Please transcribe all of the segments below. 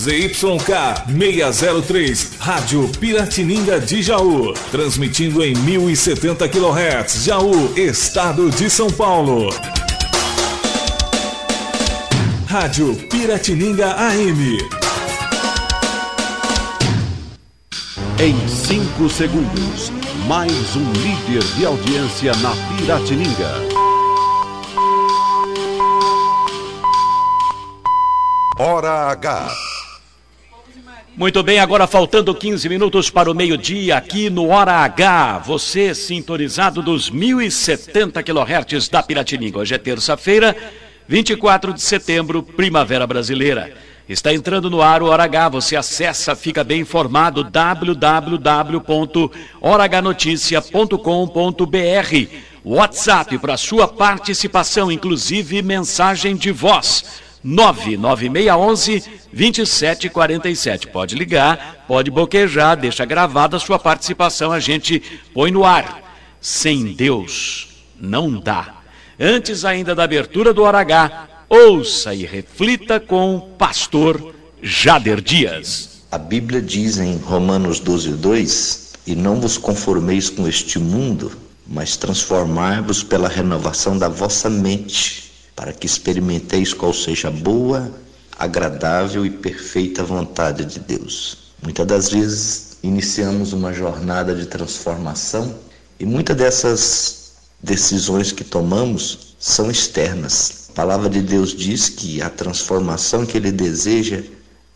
ZYK 603, Rádio Piratininga de Jaú. Transmitindo em 1070 kHz, Jaú, Estado de São Paulo. Rádio Piratininga AM. Em 5 segundos, mais um líder de audiência na Piratininga. Hora H. Muito bem, agora faltando 15 minutos para o meio-dia aqui no Hora H. Você sintonizado dos 1070 kHz da Piratininga. Hoje é terça-feira, 24 de setembro, primavera brasileira. Está entrando no ar o Hora H. Você acessa, fica bem informado, www.horahnoticia.com.br. WhatsApp para sua participação, inclusive mensagem de voz. 99611 2747. Pode ligar, pode boquejar, deixa gravada a sua participação, a gente põe no ar. Sem Deus não dá. Antes ainda da abertura do Hora H, ouça e reflita com o pastor Jader Dias. A Bíblia diz em Romanos 12, 2: E não vos conformeis com este mundo, mas transformai-vos pela renovação da vossa mente para que experimenteis qual seja a boa, agradável e perfeita vontade de Deus. Muitas das vezes iniciamos uma jornada de transformação e muitas dessas decisões que tomamos são externas. A palavra de Deus diz que a transformação que ele deseja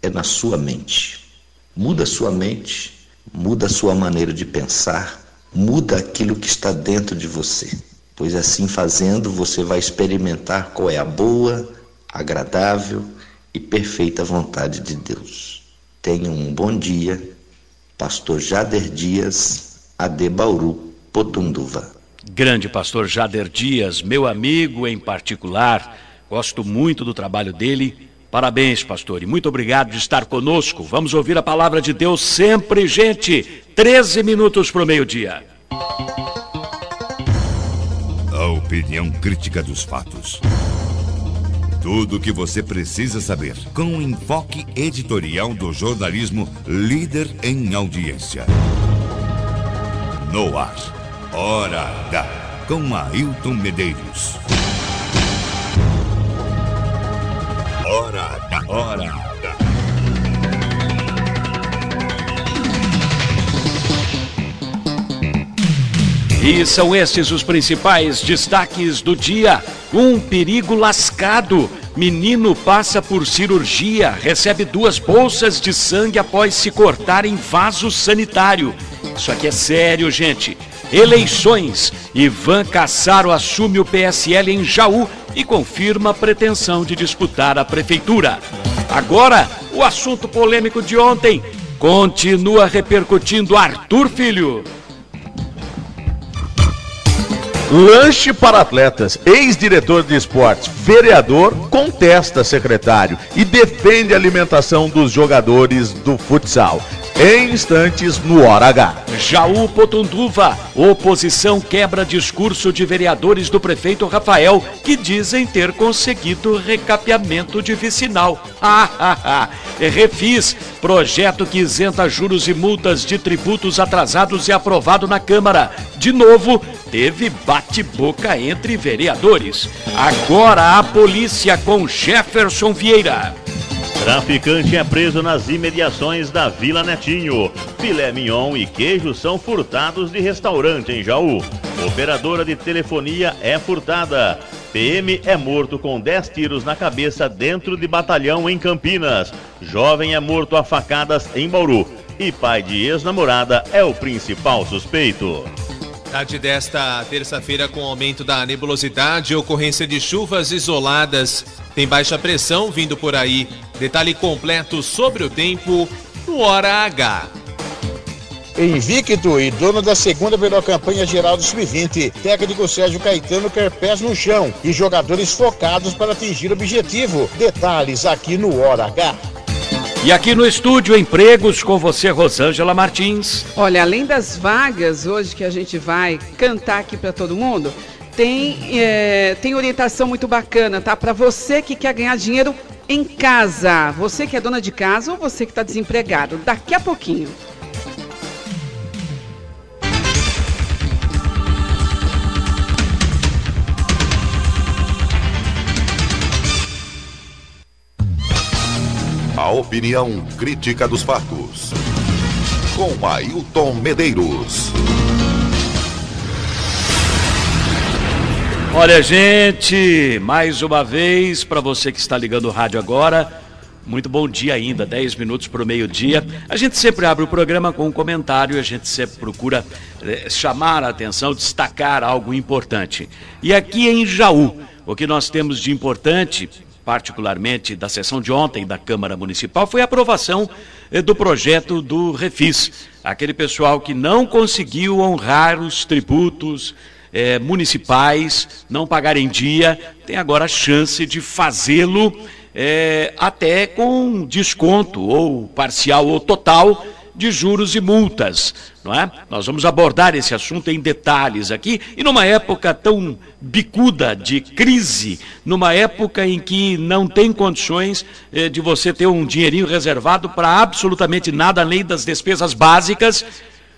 é na sua mente. Muda sua mente, muda sua maneira de pensar, muda aquilo que está dentro de você pois assim fazendo você vai experimentar qual é a boa, agradável e perfeita vontade de Deus. Tenha um bom dia, Pastor Jader Dias, AD Bauru, Potunduva. Grande pastor Jader Dias, meu amigo em particular, gosto muito do trabalho dele. Parabéns, pastor, e muito obrigado de estar conosco. Vamos ouvir a palavra de Deus sempre, gente. 13 minutos para o meio-dia. Opinião crítica dos fatos. Tudo o que você precisa saber com o enfoque editorial do jornalismo líder em audiência. No ar, Hora H, com Ailton Medeiros. Hora H, Hora H. E são estes os principais destaques do dia. Um perigo lascado. Menino passa por cirurgia, recebe duas bolsas de sangue após se cortar em vaso sanitário. Isso aqui é sério, gente. Eleições. Ivan Cassaro assume o PSL em Jaú e confirma a pretensão de disputar a prefeitura. Agora, o assunto polêmico de ontem continua repercutindo Arthur Filho. Lanche para atletas. Ex-diretor de esportes, vereador, contesta secretário e defende a alimentação dos jogadores do futsal. Em instantes, no Hora H. Jaú Potunduva. Oposição quebra discurso de vereadores do prefeito Rafael que dizem ter conseguido recapeamento de vicinal. Ah, ah, ah. Refis. Projeto que isenta juros e multas de tributos atrasados e aprovado na Câmara. De novo, teve bate-boca entre vereadores. Agora a polícia com Jefferson Vieira. Traficante é preso nas imediações da Vila Netinho. Filé mignon e queijo são furtados de restaurante em Jaú. Operadora de telefonia é furtada. PM é morto com 10 tiros na cabeça dentro de batalhão em Campinas. Jovem é morto a facadas em Bauru. E pai de ex-namorada é o principal suspeito. Tarde desta terça-feira, com aumento da nebulosidade e ocorrência de chuvas isoladas, tem baixa pressão vindo por aí. Detalhe completo sobre o tempo no Hora H. Invicto e dono da segunda melhor campanha geral do Sub-20, técnico Sérgio Caetano quer pés no chão e jogadores focados para atingir o objetivo. Detalhes aqui no Hora H. E aqui no estúdio, empregos com você, Rosângela Martins. Olha, além das vagas hoje que a gente vai cantar aqui para todo mundo, tem, é, tem orientação muito bacana, tá? Para você que quer ganhar dinheiro em casa. Você que é dona de casa ou você que está desempregado. Daqui a pouquinho. A opinião crítica dos fatos. Com Ailton Medeiros. Olha, gente, mais uma vez, para você que está ligando o rádio agora, muito bom dia ainda, 10 minutos para o meio-dia. A gente sempre abre o programa com um comentário, a gente sempre procura eh, chamar a atenção, destacar algo importante. E aqui em Jaú, o que nós temos de importante particularmente da sessão de ontem da Câmara Municipal, foi a aprovação eh, do projeto do Refis. Aquele pessoal que não conseguiu honrar os tributos eh, municipais, não pagar em dia, tem agora a chance de fazê-lo eh, até com desconto, ou parcial ou total, de juros e multas, não é? Nós vamos abordar esse assunto em detalhes aqui e numa época tão bicuda de crise, numa época em que não tem condições eh, de você ter um dinheirinho reservado para absolutamente nada além das despesas básicas.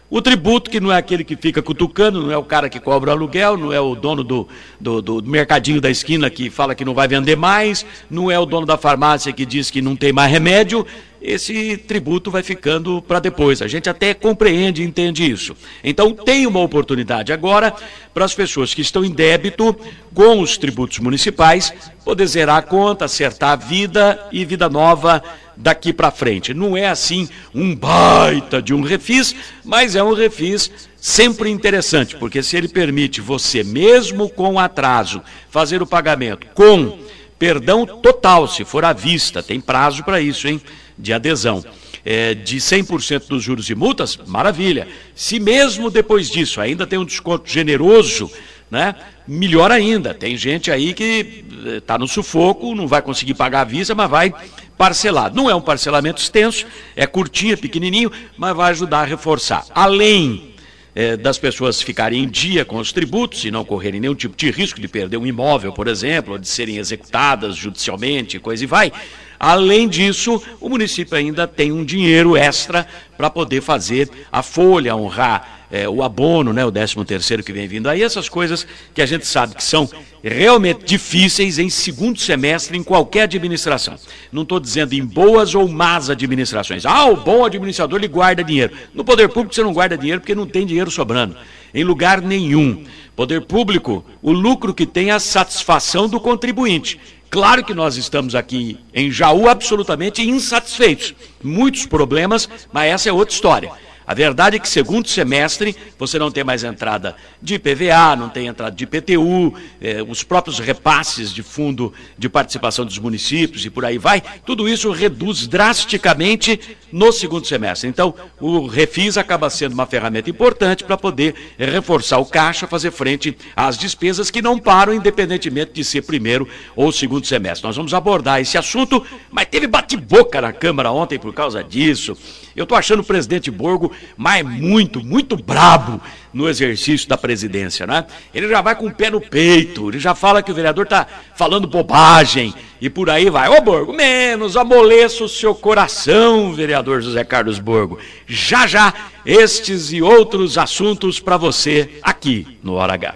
O tributo, que não é aquele que fica cutucando, não é o cara que cobra o aluguel, não é o dono do, do, do, mercadinho da esquina que fala que não vai vender mais, não é o dono da farmácia que diz que não tem mais remédio, esse tributo vai ficando para depois. A gente até compreende e entende isso. Então, tem uma oportunidade agora para as pessoas que estão em débito com os tributos municipais poder zerar a conta, acertar a vida e vida nova daqui para frente. Não é assim um baita de um refis, mas é um refis sempre interessante, porque se ele permite você, mesmo com atraso, fazer o pagamento com perdão total, se for à vista, tem prazo para isso, hein? de adesão é, de 100% dos juros e multas, maravilha. Se mesmo depois disso ainda tem um desconto generoso, né, melhor ainda. Tem gente aí que está eh, no sufoco, não vai conseguir pagar a visa, mas vai parcelar. Não é um parcelamento extenso, é curtinho, pequenininho, mas vai ajudar a reforçar. Além é, das pessoas ficarem em dia com os tributos e não correrem nenhum tipo de risco de perder um imóvel, por exemplo, ou de serem executadas judicialmente, coisa e vai. Além disso, o município ainda tem um dinheiro extra para poder fazer a folha, honrar é, o abono, né, o 13 terceiro que vem vindo aí, essas coisas que a gente sabe que são realmente difíceis em segundo semestre em qualquer administração. Não estou dizendo em boas ou más administrações. Ah, o bom administrador ele guarda dinheiro. No poder público você não guarda dinheiro porque não tem dinheiro sobrando. Em lugar nenhum. Poder público, o lucro que tem é a satisfação do contribuinte. Claro que nós estamos aqui em Jaú absolutamente insatisfeitos. Muitos problemas, mas essa é outra história. A verdade é que segundo semestre você não tem mais entrada de IPVA, não tem entrada de IPTU, eh, os próprios repasses de fundo de participação dos municípios e por aí vai. Tudo isso reduz drasticamente no segundo semestre. Então, o Refis acaba sendo uma ferramenta importante para poder reforçar o caixa, fazer frente às despesas que não param, independentemente de ser primeiro ou segundo semestre. Nós vamos abordar esse assunto, mas teve bate-boca na Câmara ontem por causa disso. Eu estou achando o presidente Borgo, mas muito, muito brabo no exercício da presidência, né? Ele já vai com o pé no peito, ele já fala que o vereador está falando bobagem e por aí vai. Ô Borgo, menos, amoleça o seu coração, vereador José Carlos Borgo. Já já, estes e outros assuntos para você aqui no Hora H.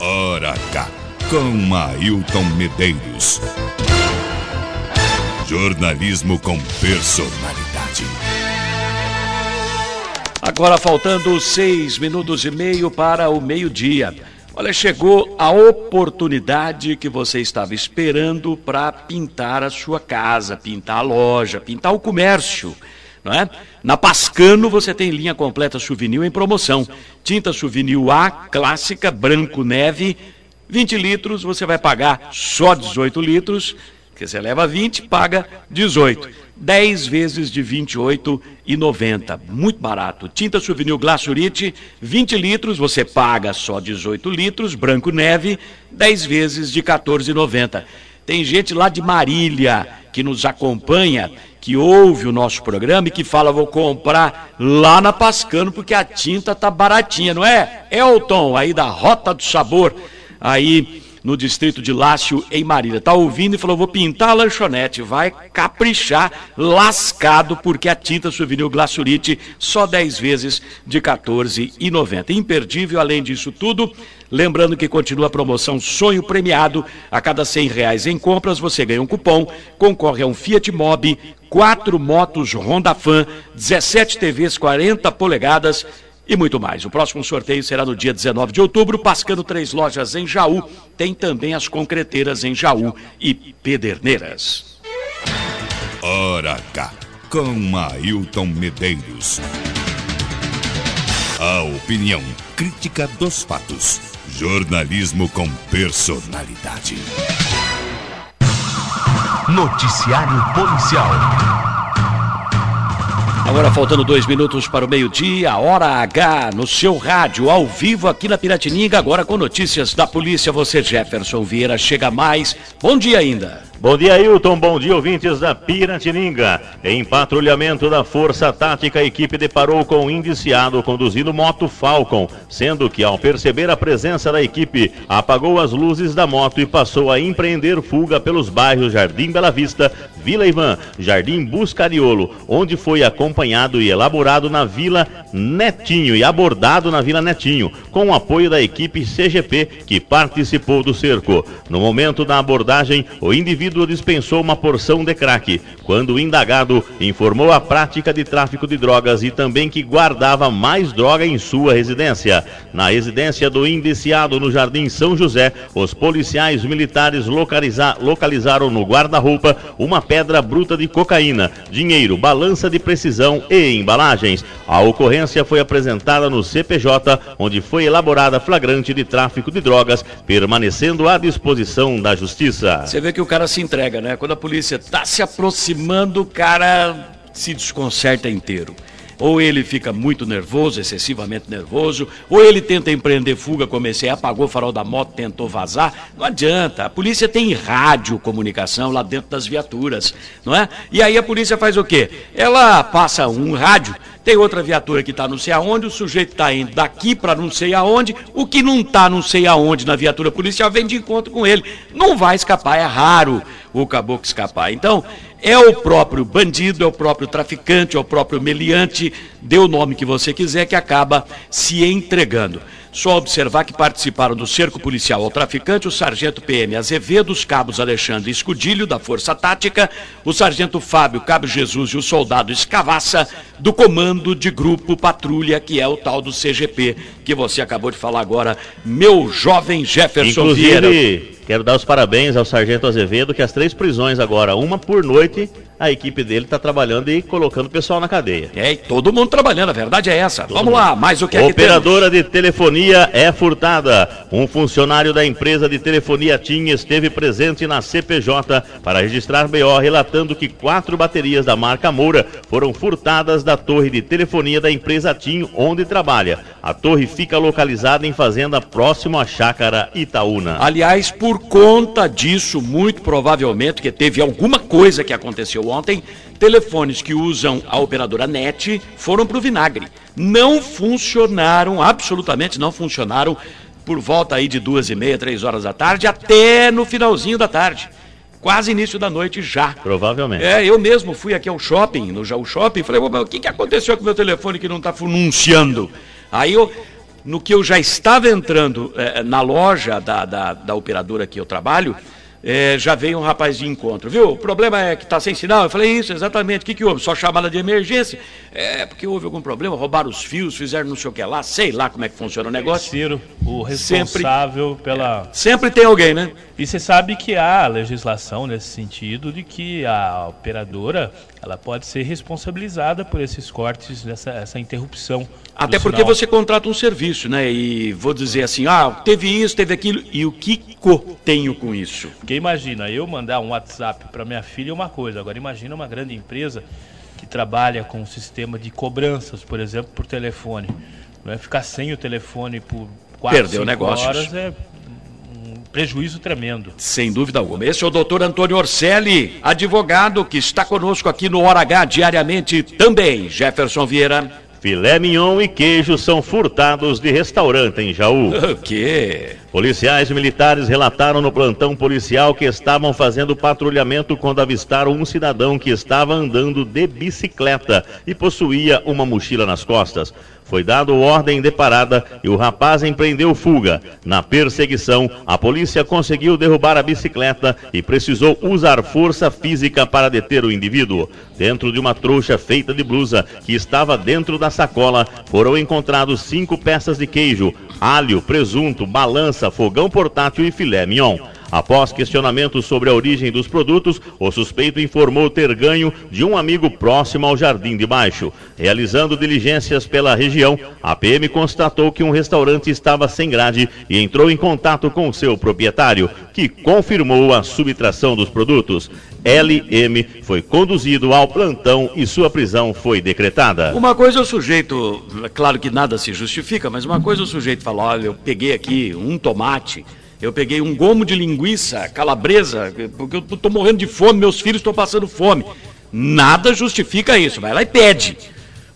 Hora H, com Ailton Medeiros. Jornalismo com personalidade. Agora faltando seis minutos e meio para o meio-dia. Olha, chegou a oportunidade que você estava esperando para pintar a sua casa, pintar a loja, pintar o comércio. É? Na Pascano você tem linha completa Souvenir em promoção. Tinta Souvenir A, clássica, branco neve, 20 litros, você vai pagar só 18 litros porque você leva 20, paga 18. 10 vezes de 28,90. Muito barato. Tinta Souvenir Glacurite, 20 litros, você paga só 18 litros. Branco Neve, 10 vezes de 14,90. Tem gente lá de Marília que nos acompanha, que ouve o nosso programa e que fala: vou comprar lá na Pascano porque a tinta tá baratinha, não é? Elton, aí da Rota do Sabor, aí no distrito de Lácio, em Marília. Tá ouvindo e falou: vou pintar a lanchonete. Vai caprichar, lascado, porque a tinta souvenir Glacurite só 10 vezes de R$ 14,90. Imperdível, além disso tudo. Lembrando que continua a promoção Sonho Premiado. A cada 100 reais em compras, você ganha um cupom, concorre a um Fiat Mobi, quatro motos Honda Fan, 17 TVs 40 polegadas e muito mais. O próximo sorteio será no dia 19 de outubro, Pascando três lojas em Jaú. Tem também as concreteiras em Jaú e Pederneiras. Ora cá, com Ailton Medeiros. A opinião crítica dos fatos. Jornalismo com personalidade. Noticiário Policial. Agora faltando dois minutos para o meio-dia, hora H, no seu rádio, ao vivo aqui na Piratininga, agora com notícias da polícia. Você, Jefferson Vieira, chega mais. Bom dia ainda. Bom dia, Hilton. Bom dia, ouvintes da Piratininga. Em patrulhamento da Força Tática, a equipe deparou com um indiciado conduzindo moto Falcon, sendo que, ao perceber a presença da equipe, apagou as luzes da moto e passou a empreender fuga pelos bairros Jardim Bela Vista, Vila Ivan, Jardim Buscariolo, onde foi acompanhado e elaborado na Vila Netinho e abordado na Vila Netinho, com o apoio da equipe CGP que participou do cerco. No momento da abordagem, o indivíduo dispensou uma porção de crack, quando o indagado informou a prática de tráfico de drogas e também que guardava mais droga em sua residência. Na residência do indiciado no Jardim São José, os policiais militares localiza localizaram no guarda-roupa uma pedra bruta de cocaína, dinheiro, balança de precisão e embalagens. A ocorrência foi apresentada no CPJ, onde foi elaborada flagrante de tráfico de drogas, permanecendo à disposição da justiça. Você vê que o cara se entrega, né? Quando a polícia tá se aproximando, o cara se desconcerta inteiro. Ou ele fica muito nervoso, excessivamente nervoso, ou ele tenta empreender fuga, comecei, apagou o farol da moto, tentou vazar. Não adianta. A polícia tem rádio comunicação lá dentro das viaturas, não é? E aí a polícia faz o quê? Ela passa um rádio, tem outra viatura que está não sei aonde, o sujeito está indo daqui para não sei aonde, o que não está não sei aonde na viatura policial vem de encontro com ele. Não vai escapar, é raro o caboclo escapar. Então, é o próprio bandido, é o próprio traficante, é o próprio meliante, dê o nome que você quiser, que acaba se entregando. Só observar que participaram do cerco policial ao traficante o sargento PM Azevedo, os cabos Alexandre Escudilho, da Força Tática, o sargento Fábio Cabo Jesus e o soldado Escavaça, do comando de grupo patrulha, que é o tal do CGP, que você acabou de falar agora, meu jovem Jefferson Vieira. Inclusive, quero dar os parabéns ao Sargento Azevedo, que as três prisões agora, uma por noite, a equipe dele está trabalhando e colocando o pessoal na cadeia. É, e todo mundo trabalhando, a verdade é essa. Vamos lá, mais o que é que Operadora de telefonia é furtada. Um funcionário da empresa de telefonia TIM esteve presente na CPJ para registrar BO, relatando que quatro baterias da marca Moura foram furtadas da torre de telefonia da empresa TIM, onde trabalha. A torre fica localizada em fazenda próximo à chácara Itaúna. Aliás, por conta disso, muito provavelmente, que teve alguma coisa que aconteceu ontem, telefones que usam a operadora NET foram para o vinagre. Não funcionaram, absolutamente não funcionaram, por volta aí de duas e meia, três horas da tarde, até no finalzinho da tarde. Quase início da noite já. Provavelmente. É, eu mesmo fui aqui ao shopping, no Jaú Shopping, falei, "Ô, mas o que, que aconteceu com o meu telefone que não está anunciando? Aí eu, no que eu já estava entrando eh, na loja da, da, da operadora que eu trabalho, eh, já veio um rapaz de encontro, viu? O problema é que está sem sinal. Eu falei, isso, exatamente. O que, que houve? Só chamada de emergência? É, porque houve algum problema, roubaram os fios, fizeram não sei o que lá, sei lá como é que funciona o negócio. Ciro, o responsável pela. Sempre tem alguém, né? E você sabe que há legislação nesse sentido de que a operadora ela pode ser responsabilizada por esses cortes, essa, essa interrupção. Até porque sinal. você contrata um serviço, né? E vou dizer assim, ah, teve isso, teve aquilo, e o que co tenho com isso? Porque imagina, eu mandar um WhatsApp para minha filha é uma coisa, agora imagina uma grande empresa que trabalha com um sistema de cobranças, por exemplo, por telefone. Não é ficar sem o telefone por quatro, Perdeu cinco negócios. horas é prejuízo tremendo. Sem dúvida alguma. Esse é o doutor Antônio Orselli, advogado que está conosco aqui no Hora H diariamente também. Jefferson Vieira. Filé mignon e queijo são furtados de restaurante em Jaú. O quê? Policiais militares relataram no plantão policial que estavam fazendo patrulhamento quando avistaram um cidadão que estava andando de bicicleta e possuía uma mochila nas costas. Foi dado ordem de parada e o rapaz empreendeu fuga. Na perseguição, a polícia conseguiu derrubar a bicicleta e precisou usar força física para deter o indivíduo. Dentro de uma trouxa feita de blusa que estava dentro da sacola, foram encontrados cinco peças de queijo, alho, presunto, balança, fogão portátil e filé mignon. Após questionamento sobre a origem dos produtos, o suspeito informou ter ganho de um amigo próximo ao Jardim de Baixo. Realizando diligências pela região, a PM constatou que um restaurante estava sem grade e entrou em contato com seu proprietário, que confirmou a subtração dos produtos. LM foi conduzido ao plantão e sua prisão foi decretada. Uma coisa o sujeito, claro que nada se justifica, mas uma coisa o sujeito falou: olha, eu peguei aqui um tomate eu peguei um gomo de linguiça calabresa, porque eu estou morrendo de fome, meus filhos estão passando fome. Nada justifica isso. Vai lá e pede.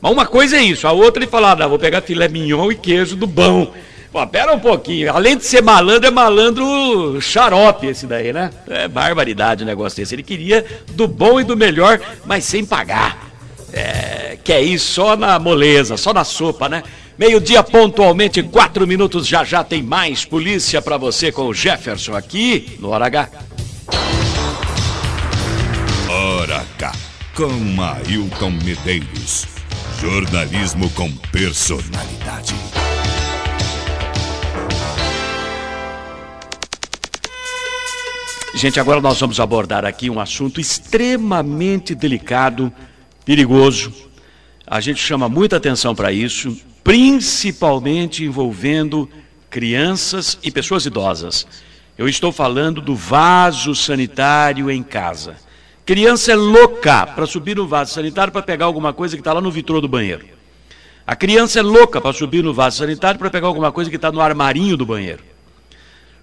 Mas uma coisa é isso, a outra ele fala, ah, vou pegar filé mignon e queijo do bom. Pô, pera um pouquinho, além de ser malandro, é malandro xarope esse daí, né? É barbaridade o negócio desse. Ele queria do bom e do melhor, mas sem pagar. É, que é isso, só na moleza, só na sopa, né? Meio-dia pontualmente, quatro minutos, já já tem mais polícia para você com o Jefferson aqui no Hora H. Hora H, com Ailton Medeiros. Jornalismo com personalidade. Gente, agora nós vamos abordar aqui um assunto extremamente delicado, perigoso. A gente chama muita atenção para isso principalmente envolvendo crianças e pessoas idosas. Eu estou falando do vaso sanitário em casa. Criança é louca para subir no vaso sanitário para pegar alguma coisa que está lá no vitrô do banheiro. A criança é louca para subir no vaso sanitário para pegar alguma coisa que está no armarinho do banheiro.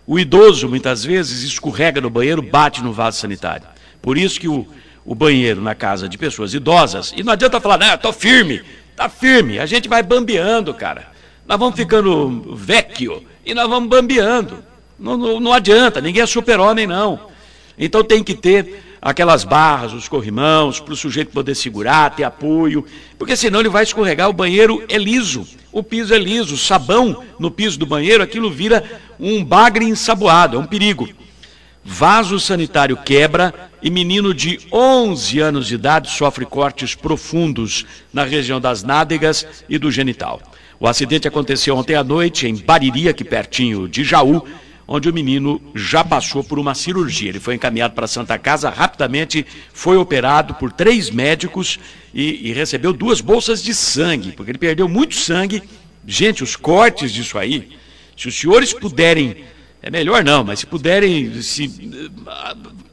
O idoso, muitas vezes, escorrega no banheiro, bate no vaso sanitário. Por isso que o, o banheiro na casa de pessoas idosas, e não adianta falar, estou firme, Tá firme, a gente vai bambeando, cara. Nós vamos ficando vecchio e nós vamos bambeando. Não, não, não adianta, ninguém é super-homem, não. Então tem que ter aquelas barras, os corrimãos, para o sujeito poder segurar, ter apoio, porque senão ele vai escorregar. O banheiro é liso, o piso é liso, o sabão no piso do banheiro, aquilo vira um bagre ensaboado, é um perigo. Vaso sanitário quebra e menino de 11 anos de idade sofre cortes profundos na região das nádegas e do genital. O acidente aconteceu ontem à noite em Bariri, aqui pertinho de Jaú, onde o menino já passou por uma cirurgia. Ele foi encaminhado para a Santa Casa, rapidamente foi operado por três médicos e, e recebeu duas bolsas de sangue, porque ele perdeu muito sangue. Gente, os cortes disso aí, se os senhores puderem é melhor não, mas se puderem se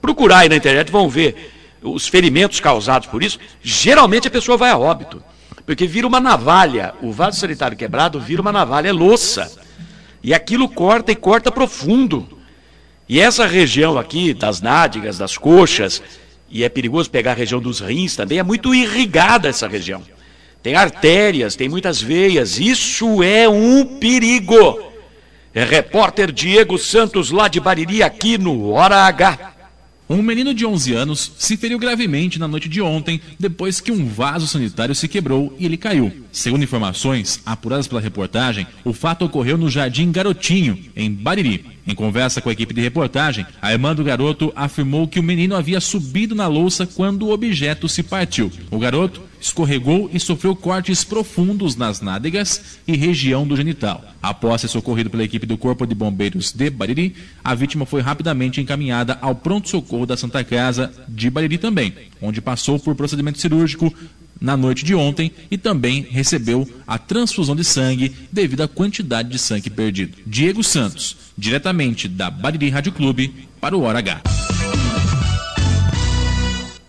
procurar aí na internet, vão ver os ferimentos causados por isso. Geralmente a pessoa vai a óbito, porque vira uma navalha. O vaso sanitário quebrado vira uma navalha, é louça. E aquilo corta e corta profundo. E essa região aqui, das nádegas, das coxas, e é perigoso pegar a região dos rins também, é muito irrigada essa região. Tem artérias, tem muitas veias, isso é um perigo. É repórter Diego Santos, lá de Bariri, aqui no Hora H. Um menino de 11 anos se feriu gravemente na noite de ontem depois que um vaso sanitário se quebrou e ele caiu. Segundo informações apuradas pela reportagem, o fato ocorreu no Jardim Garotinho, em Bariri. Em conversa com a equipe de reportagem, a irmã do garoto afirmou que o menino havia subido na louça quando o objeto se partiu. O garoto escorregou e sofreu cortes profundos nas nádegas e região do genital. Após ser socorrido pela equipe do Corpo de Bombeiros de Bariri, a vítima foi rapidamente encaminhada ao pronto-socorro da Santa Casa de Bariri também, onde passou por procedimento cirúrgico na noite de ontem e também recebeu a transfusão de sangue devido à quantidade de sangue perdido. Diego Santos, diretamente da Bariri Rádio Clube, para o Hora H.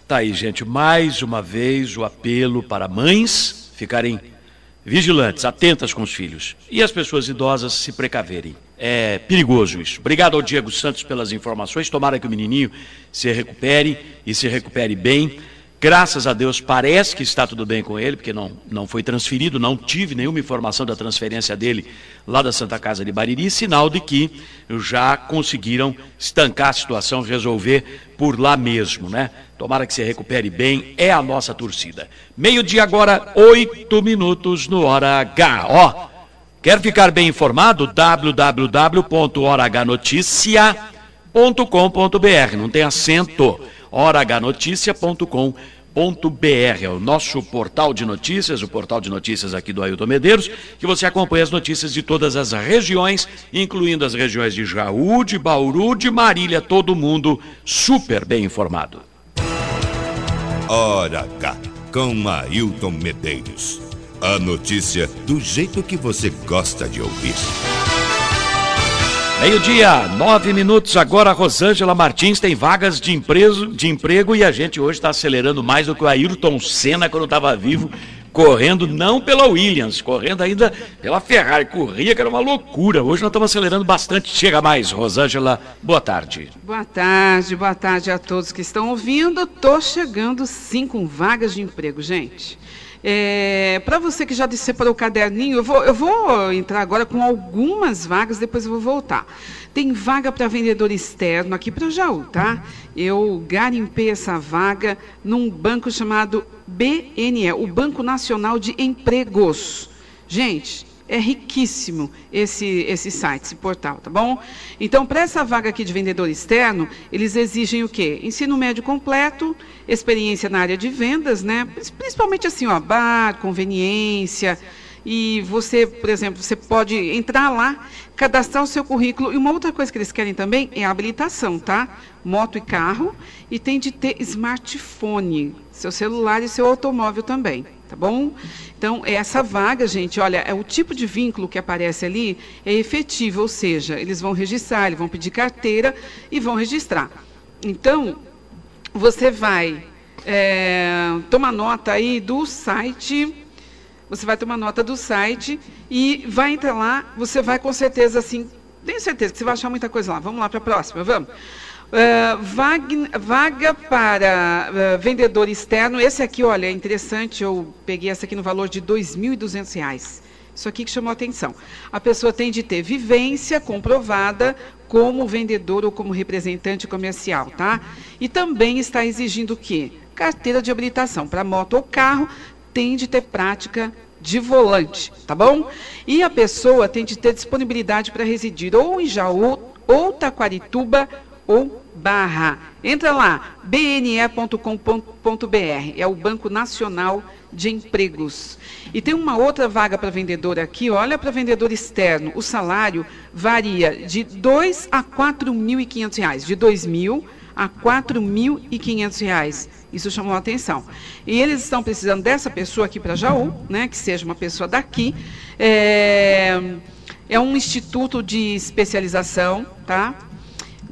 Tá aí, gente, mais uma vez o apelo para mães ficarem vigilantes, atentas com os filhos e as pessoas idosas se precaverem. É perigoso isso. Obrigado ao Diego Santos pelas informações. Tomara que o menininho se recupere e se recupere bem. Graças a Deus parece que está tudo bem com ele, porque não, não foi transferido, não tive nenhuma informação da transferência dele lá da Santa Casa de Bariri, sinal de que já conseguiram estancar a situação, resolver por lá mesmo, né? Tomara que se recupere bem, é a nossa torcida. Meio-dia agora, oito minutos no Hora H. Ó, quer ficar bem informado? www.horahnoticia.com.br, não tem acento horahnoticia.com.br. É o nosso portal de notícias, o portal de notícias aqui do Ailton Medeiros, que você acompanha as notícias de todas as regiões, incluindo as regiões de Jaú, de Bauru, de Marília, todo mundo super bem informado. Hora H, com Ailton Medeiros. A notícia do jeito que você gosta de ouvir. Meio-dia, nove minutos. Agora Rosângela Martins tem vagas de, empreso, de emprego e a gente hoje está acelerando mais do que o Ayrton Senna quando estava vivo, correndo não pela Williams, correndo ainda pela Ferrari. Corria que era uma loucura. Hoje nós estamos acelerando bastante. Chega mais, Rosângela. Boa tarde. Boa tarde, boa tarde a todos que estão ouvindo. Estou chegando sim com vagas de emprego, gente. É, Para você que já separou o caderninho, eu vou, eu vou entrar agora com algumas vagas, depois eu vou voltar. Tem vaga para vendedor externo aqui para o Jaú, tá? Eu garimpei essa vaga num banco chamado BNE, o Banco Nacional de Empregos. Gente, é riquíssimo esse, esse site, esse portal, tá bom? Então, para essa vaga aqui de vendedor externo, eles exigem o quê? Ensino médio completo, experiência na área de vendas, né? Principalmente assim, ó, bar, conveniência. E você, por exemplo, você pode entrar lá, cadastrar o seu currículo. E uma outra coisa que eles querem também é a habilitação, tá? Moto e carro. E tem de ter smartphone, seu celular e seu automóvel também tá bom? Então, essa vaga, gente, olha, é o tipo de vínculo que aparece ali é efetivo, ou seja, eles vão registrar, eles vão pedir carteira e vão registrar. Então, você vai é, tomar nota aí do site, você vai tomar nota do site e vai entrar lá, você vai com certeza, assim, tenho certeza que você vai achar muita coisa lá. Vamos lá para a próxima, vamos? Uh, vaga, vaga, para uh, vendedor externo. Esse aqui, olha, é interessante. Eu peguei essa aqui no valor de R$ 2.200. Isso aqui que chamou a atenção. A pessoa tem de ter vivência comprovada como vendedor ou como representante comercial, tá? E também está exigindo o quê? Carteira de habilitação para moto ou carro, tem de ter prática de volante, tá bom? E a pessoa tem de ter disponibilidade para residir ou em Jaú, ou Taquarituba, ou barra. Entra lá, bne.com.br, é o Banco Nacional de Empregos. E tem uma outra vaga para vendedor aqui, olha para vendedor externo, o salário varia de 2 a 4.500 reais, de 2.000 a 4.500 reais. Isso chamou a atenção. E eles estão precisando dessa pessoa aqui para Jaú, né, que seja uma pessoa daqui. É, é um instituto de especialização, tá?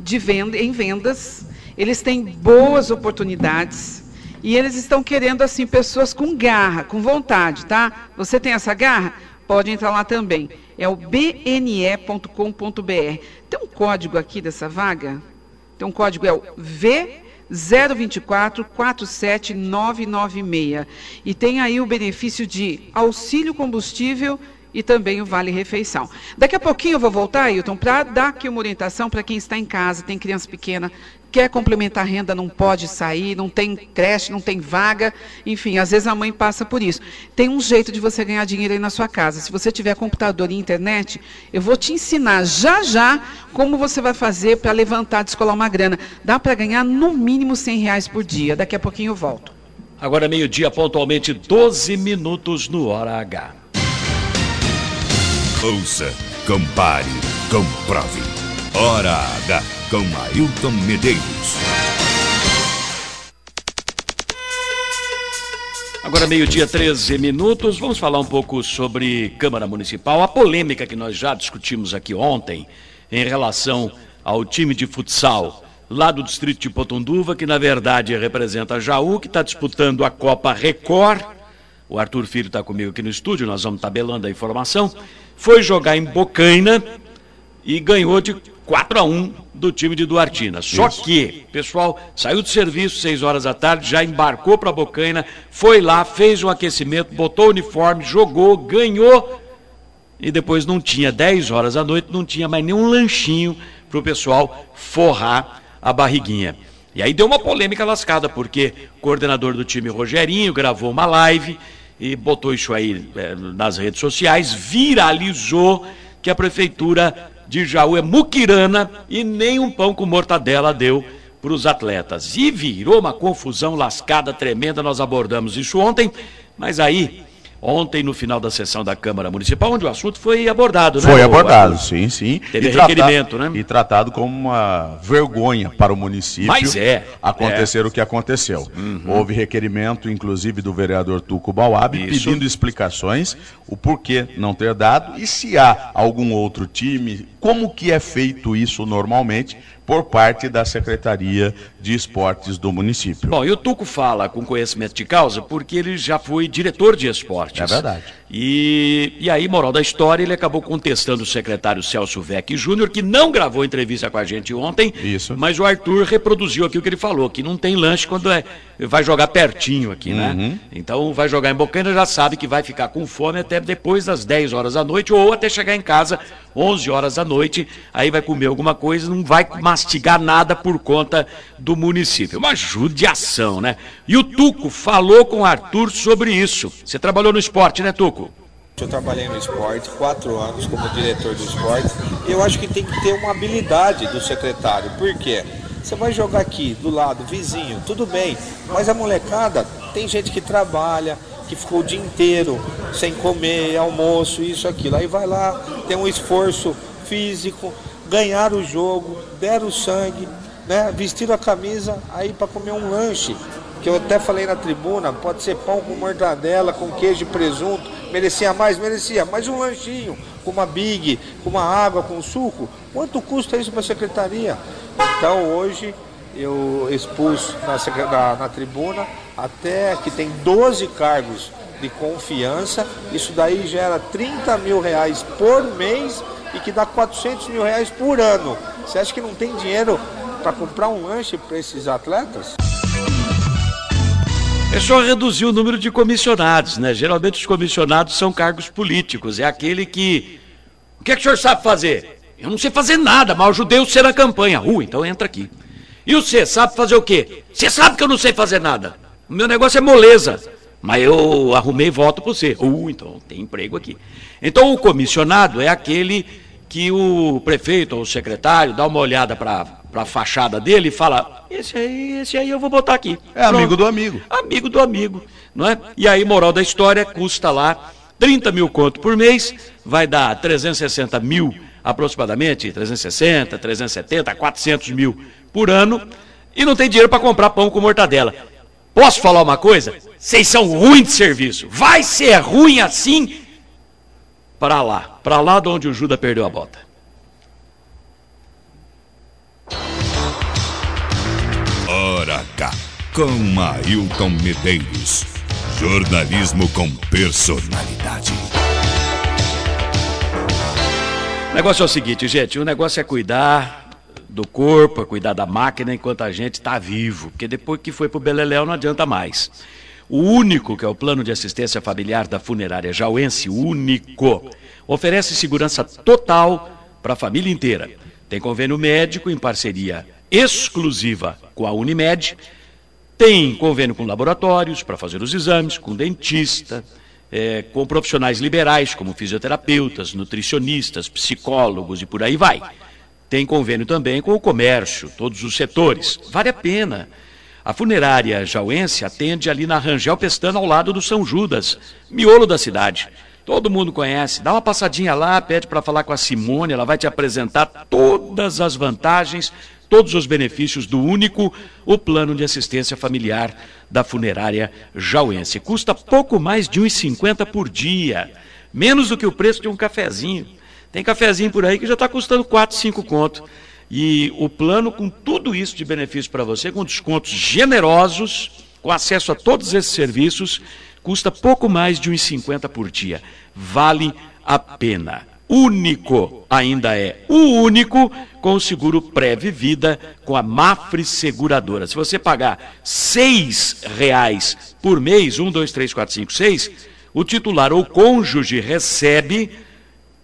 De venda, em vendas, eles têm boas oportunidades e eles estão querendo assim pessoas com garra, com vontade, tá? Você tem essa garra? Pode entrar lá também. É o bne.com.br. Tem um código aqui dessa vaga? Tem um código é o V 024 47996. E tem aí o benefício de auxílio combustível e também o Vale Refeição. Daqui a pouquinho eu vou voltar, Ailton, para dar aqui uma orientação para quem está em casa, tem criança pequena, quer complementar renda, não pode sair, não tem creche, não tem vaga, enfim, às vezes a mãe passa por isso. Tem um jeito de você ganhar dinheiro aí na sua casa. Se você tiver computador e internet, eu vou te ensinar já já como você vai fazer para levantar, descolar uma grana. Dá para ganhar no mínimo 100 reais por dia. Daqui a pouquinho eu volto. Agora meio-dia, pontualmente 12 minutos no Hora H. Ouça, compare, comprove. Hora H com Ailton Medeiros. Agora, meio-dia, 13 minutos. Vamos falar um pouco sobre Câmara Municipal. A polêmica que nós já discutimos aqui ontem em relação ao time de futsal lá do distrito de Potunduva, que na verdade representa Jaú, que está disputando a Copa Record. O Arthur Filho está comigo aqui no estúdio, nós vamos tabelando a informação foi jogar em Bocaina e ganhou de 4 a 1 do time de Duartina. Só Isso. que, pessoal, saiu do serviço 6 horas da tarde, já embarcou para Bocaina, foi lá, fez um aquecimento, botou o uniforme, jogou, ganhou e depois não tinha 10 horas da noite, não tinha mais nenhum lanchinho para o pessoal forrar a barriguinha. E aí deu uma polêmica lascada, porque o coordenador do time, Rogerinho, gravou uma live e botou isso aí eh, nas redes sociais, viralizou que a prefeitura de Jaú é muquirana e nem um pão com mortadela deu para os atletas. E virou uma confusão lascada tremenda, nós abordamos isso ontem, mas aí, ontem no final da sessão da Câmara Municipal, onde o assunto foi abordado, né? Foi o- abordado, sim, sim. Teve E requerimento, né? E tratado como uma vergonha para o município. Mas é, Acontecer o que aconteceu. Houve requerimento, inclusive, do vereador Tuco Bauab, Isso. pedindo explicações, o porquê não ter dado e se há algum outro time, como que é feito isso normalmente por parte da Secretaria de Esportes do município. Bom, e o Tuco fala com conhecimento de causa porque ele já foi diretor de esportes. É verdade. E, e aí, moral da história, ele acabou contestando o secretário Celso Vec Júnior, que não gravou entrevista com a gente ontem, Isso. mas o Arthur reproduziu aqui o que ele falou, que não tem lanche quando é, vai jogar pertinho aqui, né? Uhum. Então vai jogar em Bocaina, já sabe que vai ficar com fome até depois das 10 horas da noite, ou até chegar em casa 11 horas da noite, aí vai comer alguma coisa, não vai mastigar nada por conta do município. Uma judiação, né? E o Tuco falou com o Arthur sobre isso. Você trabalhou no esporte, né, Tuco? Eu trabalhei no esporte, quatro anos como diretor do esporte. Eu acho que tem que ter uma habilidade do secretário. Por quê? Você vai jogar aqui, do lado, vizinho, tudo bem. Mas a molecada, tem gente que trabalha, que ficou o dia inteiro sem comer, almoço, isso, aquilo. Aí vai lá, tem um esforço físico, ganharam o jogo, deram sangue, né? Vestiram a camisa aí para comer um lanche. Que eu até falei na tribuna, pode ser pão com mortadela, com queijo e presunto. Merecia mais? Merecia. Mas um lanchinho, com uma big, com uma água, com suco. Quanto custa isso para a secretaria? Então hoje eu expus na, na- na tribuna até que tem 12 cargos de confiança. Isso daí gera 30 mil reais por mês e que dá 400 mil reais por ano. Você acha que não tem dinheiro para comprar um lanche para esses atletas? É só reduzir o número de comissionados, né? Geralmente os comissionados são cargos políticos. É aquele que. O que é que o senhor sabe fazer? Eu não sei fazer nada, mas ajudei você na campanha. Uh, então entra aqui. E você sabe fazer o quê? Você sabe que eu não sei fazer nada. O meu negócio é moleza. Mas eu arrumei voto para você. Uh, então tem emprego aqui. Então o comissionado é aquele que o prefeito ou o secretário dá uma olhada para a fachada dele e fala: esse aí, esse aí eu vou botar aqui. É amigo Pronto. do amigo. Amigo do amigo, não é? E aí, moral da história, custa lá 30 mil conto por mês, vai dar 360 mil aproximadamente, 360, 370, 400 mil por ano, e não tem dinheiro para comprar pão com mortadela. Posso falar uma coisa? Vocês são ruins de serviço. Vai ser ruim assim para lá, para lá de onde o Judas perdeu a bota. Ora cá, com Mailton Medeiros. Jornalismo com personalidade. O negócio é o seguinte, gente, o negócio é cuidar do corpo, é cuidar da máquina enquanto a gente está vivo, porque depois que foi pro Beleléu não adianta mais. O único, que é o plano de assistência familiar da funerária Jauense, único, oferece segurança total para a família inteira. Tem convênio médico em parceria exclusiva com a Unimed, tem convênio com laboratórios para fazer os exames, com dentista, é, com profissionais liberais como fisioterapeutas, nutricionistas, psicólogos e por aí vai. Tem convênio também com o comércio, todos os setores. Vale a pena. A funerária jauense atende ali na Rangel Pestana, ao lado do São Judas, miolo da cidade. Todo mundo conhece. Dá uma passadinha lá, pede para falar com a Simone, ela vai te apresentar todas as vantagens, todos os benefícios do único, o plano de assistência familiar da funerária jauense. Custa pouco mais de R$ 1,50 por dia, menos do que o preço de um cafezinho. Tem cafezinho por aí que já está custando 4, 5 conto. E o plano com tudo isso de benefício para você, com descontos generosos, com acesso a todos esses serviços, custa pouco mais de R$ 1,50 por dia. Vale a pena. único, ainda é o único com o seguro pré-vida com a Mafre Seguradora. Se você pagar seis reais por mês, um, dois, três, quatro, cinco, seis, o titular ou cônjuge recebe,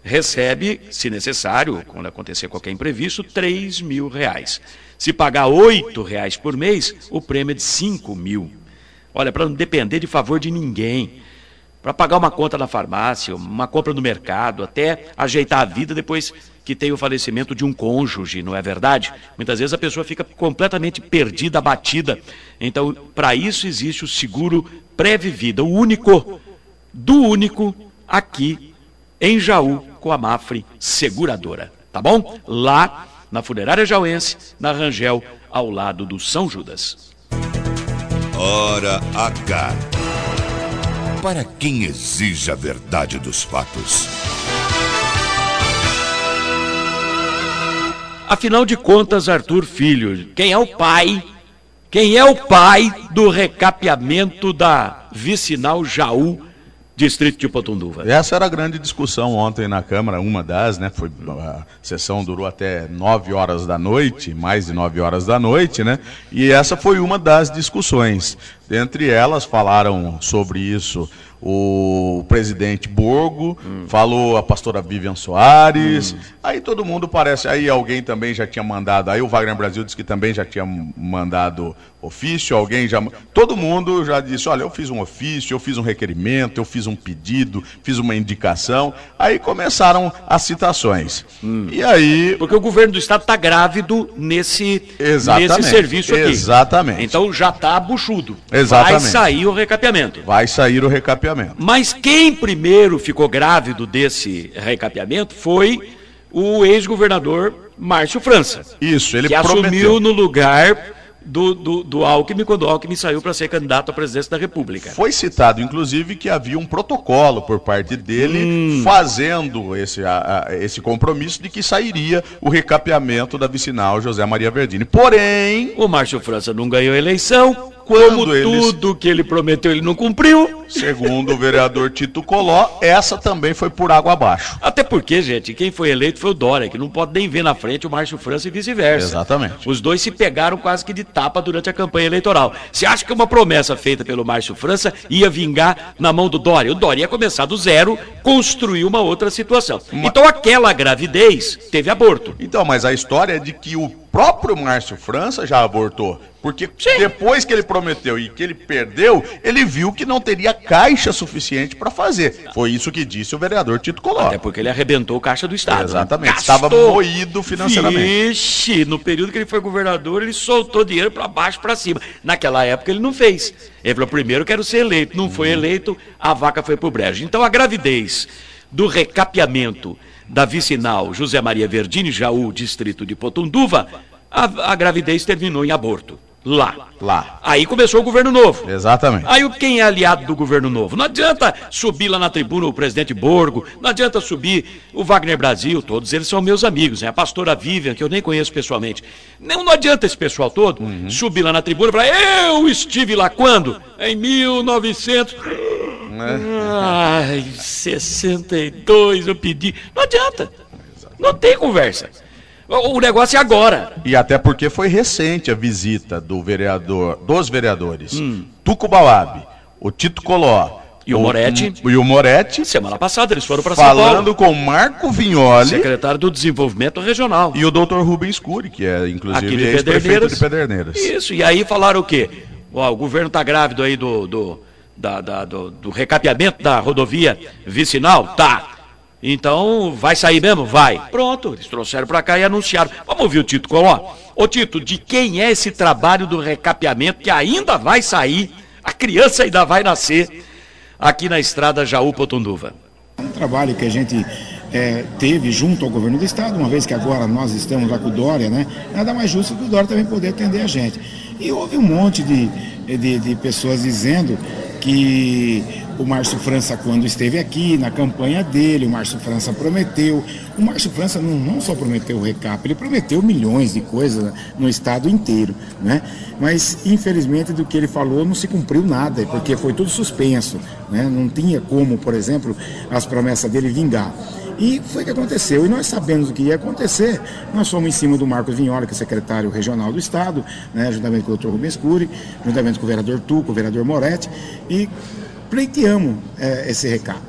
recebe, se necessário, quando acontecer qualquer imprevisto, três mil reais. Se pagar oito reais por mês, o prêmio é de cinco mil. Olha, para não depender de favor de ninguém para pagar uma conta na farmácia, uma compra no mercado, até ajeitar a vida depois que tem o falecimento de um cônjuge, não é verdade? Muitas vezes a pessoa fica completamente perdida, abatida. Então, para isso existe o seguro pré-vivida, o único, do único, aqui em Jaú, com a Mafre Seguradora. Tá bom? Lá na Funerária Jauense, na Rangel, ao lado do São Judas. Hora H para quem exige a verdade dos fatos. Afinal de contas, Arthur Filho, quem é o pai? Quem é o pai do recapeamento da vicinal Jaú distrito de Potunduva. Essa era a grande discussão ontem na Câmara, uma das, né? Foi, a sessão durou até 9 horas da noite, mais de 9 horas da noite, né? E essa foi uma das discussões. Dentre elas falaram sobre isso o presidente Borgo, hum. falou a pastora Vivian Soares, hum. aí todo mundo parece, aí alguém também já tinha mandado, aí o Wagner Brasil disse que também já tinha mandado ofício, alguém já. Todo mundo já disse: olha, eu fiz um ofício, eu fiz um requerimento, eu fiz um pedido, fiz uma indicação. Aí começaram as citações. Hum. E aí. Porque o governo do estado está grávido nesse, nesse serviço aqui. Exatamente. Então já está buchudo. Exatamente. Vai sair o recapeamento. Vai sair o recapeamento. Mas quem primeiro ficou grávido desse recapeamento foi o ex-governador Márcio França. Isso, ele que prometeu. assumiu no lugar do, do, do Alckmin quando o Alckmin saiu para ser candidato à presidência da República. Foi citado, inclusive, que havia um protocolo por parte dele hum. fazendo esse, a, a, esse compromisso de que sairia o recapeamento da vicinal José Maria Verdini. Porém. O Márcio França não ganhou a eleição como tudo que ele prometeu ele não cumpriu. Segundo o vereador Tito Coló, essa também foi por água abaixo. Até porque, gente, quem foi eleito foi o Dória, que não pode nem ver na frente o Márcio França e vice-versa. Exatamente. Os dois se pegaram quase que de tapa durante a campanha eleitoral. Você acha que uma promessa feita pelo Márcio França ia vingar na mão do Dória? O Dória ia começar do zero, construir uma outra situação. Então aquela gravidez teve aborto. Então, mas a história é de que o próprio Márcio França já abortou. Porque Sim. depois que ele prometeu e que ele perdeu, ele viu que não teria caixa suficiente para fazer. Foi isso que disse o vereador Tito Coló. Até porque ele arrebentou o caixa do Estado. Exatamente. Né? Estava moído financeiramente. Vixe, no período que ele foi governador, ele soltou dinheiro para baixo para cima. Naquela época ele não fez. Ele falou: primeiro quero ser eleito. Não foi eleito, a vaca foi pro brejo. Então a gravidez do recapeamento da vicinal José Maria Verdini Jaú, distrito de Potunduva, a, a gravidez terminou em aborto. Lá. Lá. Aí começou o governo novo. Exatamente. Aí quem é aliado do governo novo? Não adianta subir lá na tribuna o presidente Borgo, não adianta subir o Wagner Brasil, todos eles são meus amigos, né? A pastora Vivian, que eu nem conheço pessoalmente. Não, não adianta esse pessoal todo uhum. subir lá na tribuna e falar, eu estive lá quando? Em 1900. Né? Ai, 62 eu pedi. Não adianta. Não tem conversa. O negócio é agora. E até porque foi recente a visita do vereador, dos vereadores. Hum. Tuco Bauab, o Tito Coló, e o, Moretti. E o Moretti. Semana passada eles foram para São Paulo. Falando com Marco Vignoli. Secretário do Desenvolvimento Regional. E o doutor Rubens Cury, que é inclusive ex-prefeito de Pederneiras. Isso, e aí falaram o quê? Ó, o governo está grávido aí do, do, da, da, do, do recapeamento da rodovia vicinal? Tá. Então, vai sair mesmo? Vai. Pronto, eles trouxeram para cá e anunciaram. Vamos ouvir o Tito Coló? Ô Tito, de quem é esse trabalho do recapeamento que ainda vai sair, a criança ainda vai nascer aqui na estrada Jaú Potunduva? É um trabalho que a gente é, teve junto ao governo do estado, uma vez que agora nós estamos lá com o Dória, né? Nada mais justo que o Dória também poder atender a gente. E houve um monte de, de, de pessoas dizendo que o Márcio França quando esteve aqui, na campanha dele, o Márcio França prometeu. O Márcio França não, não só prometeu o recap, ele prometeu milhões de coisas no estado inteiro, né? Mas, infelizmente, do que ele falou não se cumpriu nada, porque foi tudo suspenso, né? Não tinha como, por exemplo, as promessas dele vingar. E foi o que aconteceu. E nós sabemos o que ia acontecer. Nós fomos em cima do Marcos Vinhola, que é secretário regional do Estado, né, juntamente com o doutor Rubens Cury, juntamente com o vereador Tuco, o vereador Moretti, e pleiteamos é, esse recap.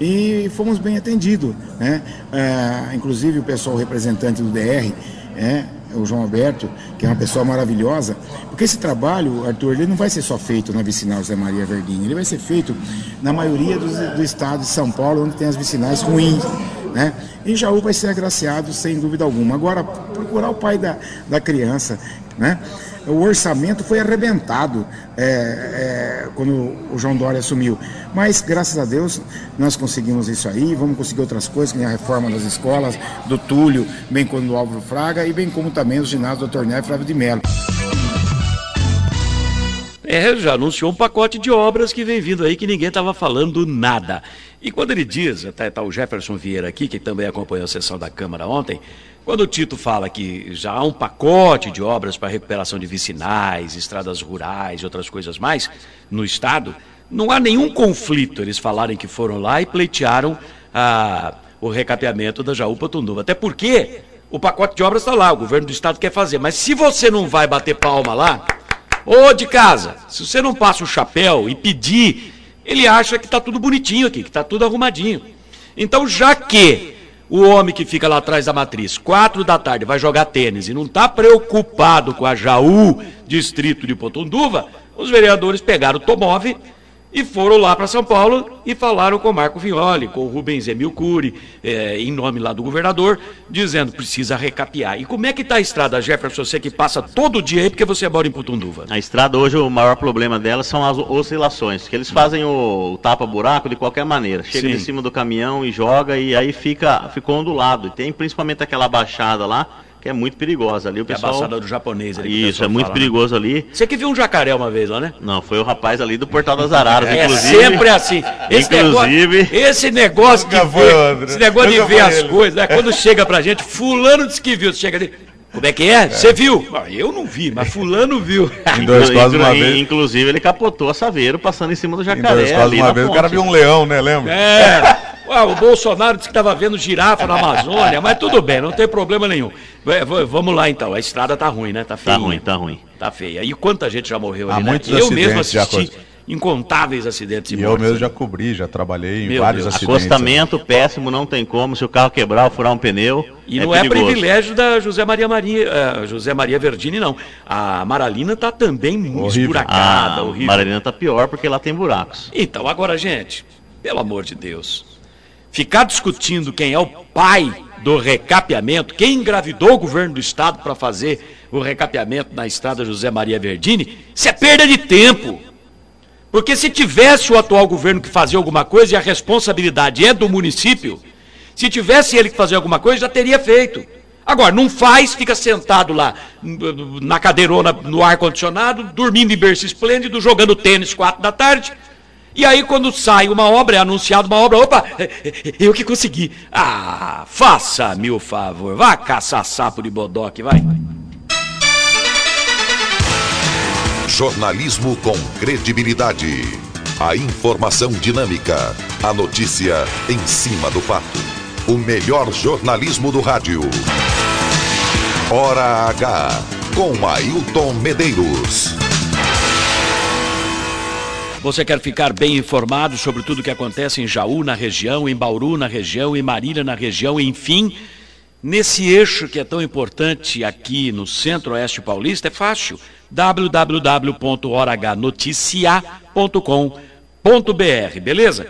E fomos bem atendidos. Né? É, inclusive o pessoal representante do DR, é, o João Alberto, que é uma pessoa maravilhosa, porque esse trabalho, Arthur, ele não vai ser só feito na vicinal José Maria Verdinho, ele vai ser feito na maioria do, do estado de São Paulo, onde tem as vicinais ruins. Né? E Jaú vai ser agraciado sem dúvida alguma. Agora, procurar o pai da, da criança, né? O orçamento foi arrebentado é, é, quando o João Dória assumiu. Mas, graças a Deus, nós conseguimos isso aí, vamos conseguir outras coisas, como a reforma das escolas, do Túlio, bem como do Álvaro Fraga, e bem como também os ginásios do Torneio Flávio de Mello. É, já anunciou um pacote de obras que vem vindo aí que ninguém estava falando nada. E quando ele diz, até está o Jefferson Vieira aqui, que também acompanhou a sessão da Câmara ontem, quando o Tito fala que já há um pacote de obras para recuperação de vicinais, estradas rurais e outras coisas mais no Estado, não há nenhum conflito eles falarem que foram lá e pleitearam ah, o recapeamento da Jaú Potunduva. Até porque o pacote de obras está lá, o governo do Estado quer fazer. Mas se você não vai bater palma lá, ô de casa, se você não passa o chapéu e pedir, ele acha que está tudo bonitinho aqui, que está tudo arrumadinho. Então, já que o homem que fica lá atrás da matriz, quatro da tarde, vai jogar tênis e não está preocupado com a Jaú, distrito de Potunduva, os vereadores pegaram o Tomove e foram lá para São Paulo e falaram com o Marco Vignoli, com o Rubens Emil Cury, é, em nome lá do governador, dizendo que precisa recapear. E como é que está a estrada, Jefferson, você que passa todo dia aí porque você mora em Putunduva? A estrada hoje, o maior problema dela são as oscilações, que eles fazem o, o tapa-buraco de qualquer maneira. Chega Sim. em cima do caminhão e joga e aí fica, ficou ondulado. E tem principalmente aquela baixada lá, que é muito perigosa ali. O pessoal... É a do japonês ali. Isso, é muito fala, né? perigoso né? ali. Você que viu um jacaré uma vez lá, né? Não, foi o rapaz ali do Portal das Araras, é inclusive. É sempre assim. Esse inclusive. Negócio, esse negócio de ver, esse negócio de ver as ele. coisas, né? Quando chega pra gente, fulano disse que viu, chega ali. Como é que é? Você é. viu? Ah, eu não vi, mas fulano viu. Em dois casos uma vez. Inclusive, ele capotou a Saveiro passando em cima do jacaré. Em dois casos uma vez, ponte. o cara viu um leão, né? Lembra? É. Ué, o Bolsonaro disse que estava vendo girafa na Amazônia, mas tudo bem, não tem problema nenhum. Vamos lá então, a estrada tá ruim, né? Tá feia. Tá ruim, tá ruim. Tá feia. E quanta gente já morreu Há ali, né? Eu mesmo assisti incontáveis acidentes. E, e eu mesmo já cobri, já trabalhei em Meu vários Deus. acidentes. Acostamento péssimo, não tem como. Se o carro quebrar ou furar um pneu. E é não perigoso. é privilégio da José Maria Maria, uh, José Maria Verdini, não. A Maralina está também muito esburacada, a horrível. Maralina está pior porque lá tem buracos. Então, agora, gente, pelo amor de Deus, ficar discutindo quem é o pai do recapeamento, quem engravidou o governo do estado para fazer o recapeamento na estrada José Maria Verdini, isso é perda de tempo. Porque se tivesse o atual governo que fazia alguma coisa e a responsabilidade é do município, se tivesse ele que fazer alguma coisa, já teria feito. Agora, não faz, fica sentado lá na cadeirona, no ar-condicionado, dormindo em berço esplêndido, jogando tênis quatro da tarde. E aí, quando sai uma obra, é anunciado uma obra, opa, eu que consegui. Ah, faça-me o favor, vá caçar sapo de bodoque, vai. Jornalismo com credibilidade. A informação dinâmica. A notícia em cima do fato. O melhor jornalismo do rádio. Hora H. Com Ailton Medeiros. Você quer ficar bem informado sobre tudo o que acontece em Jaú, na região, em Bauru, na região, em Marília, na região, enfim, nesse eixo que é tão importante aqui no Centro-Oeste Paulista? É fácil www.orhnoticiar.com.br, beleza?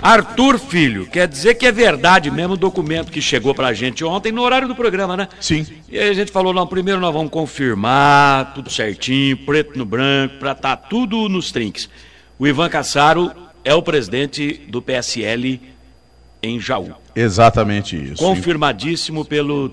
Arthur Filho, quer dizer que é verdade mesmo o documento que chegou pra gente ontem no horário do programa, né? Sim. E aí a gente falou, não, primeiro nós vamos confirmar tudo certinho, preto no branco, pra estar tá tudo nos trinques. O Ivan Cassaro é o presidente do PSL em Jaú. Exatamente isso. Confirmadíssimo pelo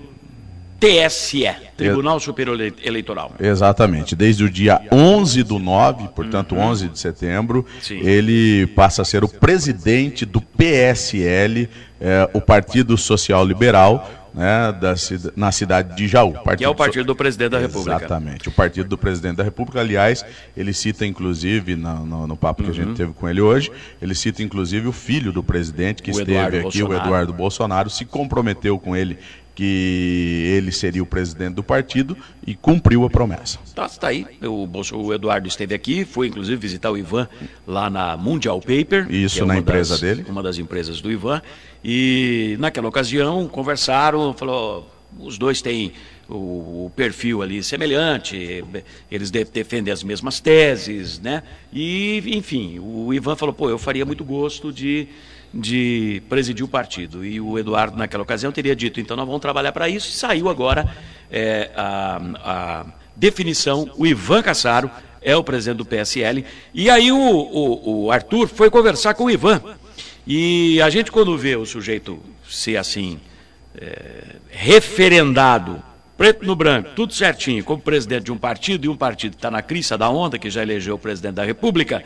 TSE, Tribunal Superior Eleitoral. Exatamente. Desde o dia 11 do 9, portanto, uhum. 11 de setembro, Sim. ele passa a ser o presidente do PSL, é, o Partido Social Liberal, né, da, na cidade de Jaú. Partido que é o partido do presidente da República. Exatamente, o partido do presidente da República. Aliás, ele cita inclusive, no, no, no papo que a gente uhum. teve com ele hoje, ele cita inclusive o filho do presidente que o esteve Eduardo aqui, Bolsonaro. o Eduardo Bolsonaro, se comprometeu com ele que ele seria o presidente do partido e cumpriu a promessa. Tá, tá aí. O, o, Eduardo esteve aqui, foi inclusive visitar o Ivan lá na Mundial Paper. Isso, é na empresa das, dele. Uma das empresas do Ivan. E naquela ocasião conversaram, falou, os dois têm o, o perfil ali semelhante, eles de, defendem as mesmas teses, né? E, enfim, o Ivan falou, pô, eu faria muito gosto de de presidir o partido. E o Eduardo, naquela ocasião, teria dito: então nós vamos trabalhar para isso. E saiu agora é, a, a, definição: o Ivan Cassaro é o presidente do PSL. E aí o, o, o Arthur foi conversar com o Ivan. E a gente, quando vê o sujeito ser assim, é, referendado, preto no branco, tudo certinho, como presidente de um partido, e um partido que está na crista da onda, que já elegeu o presidente da República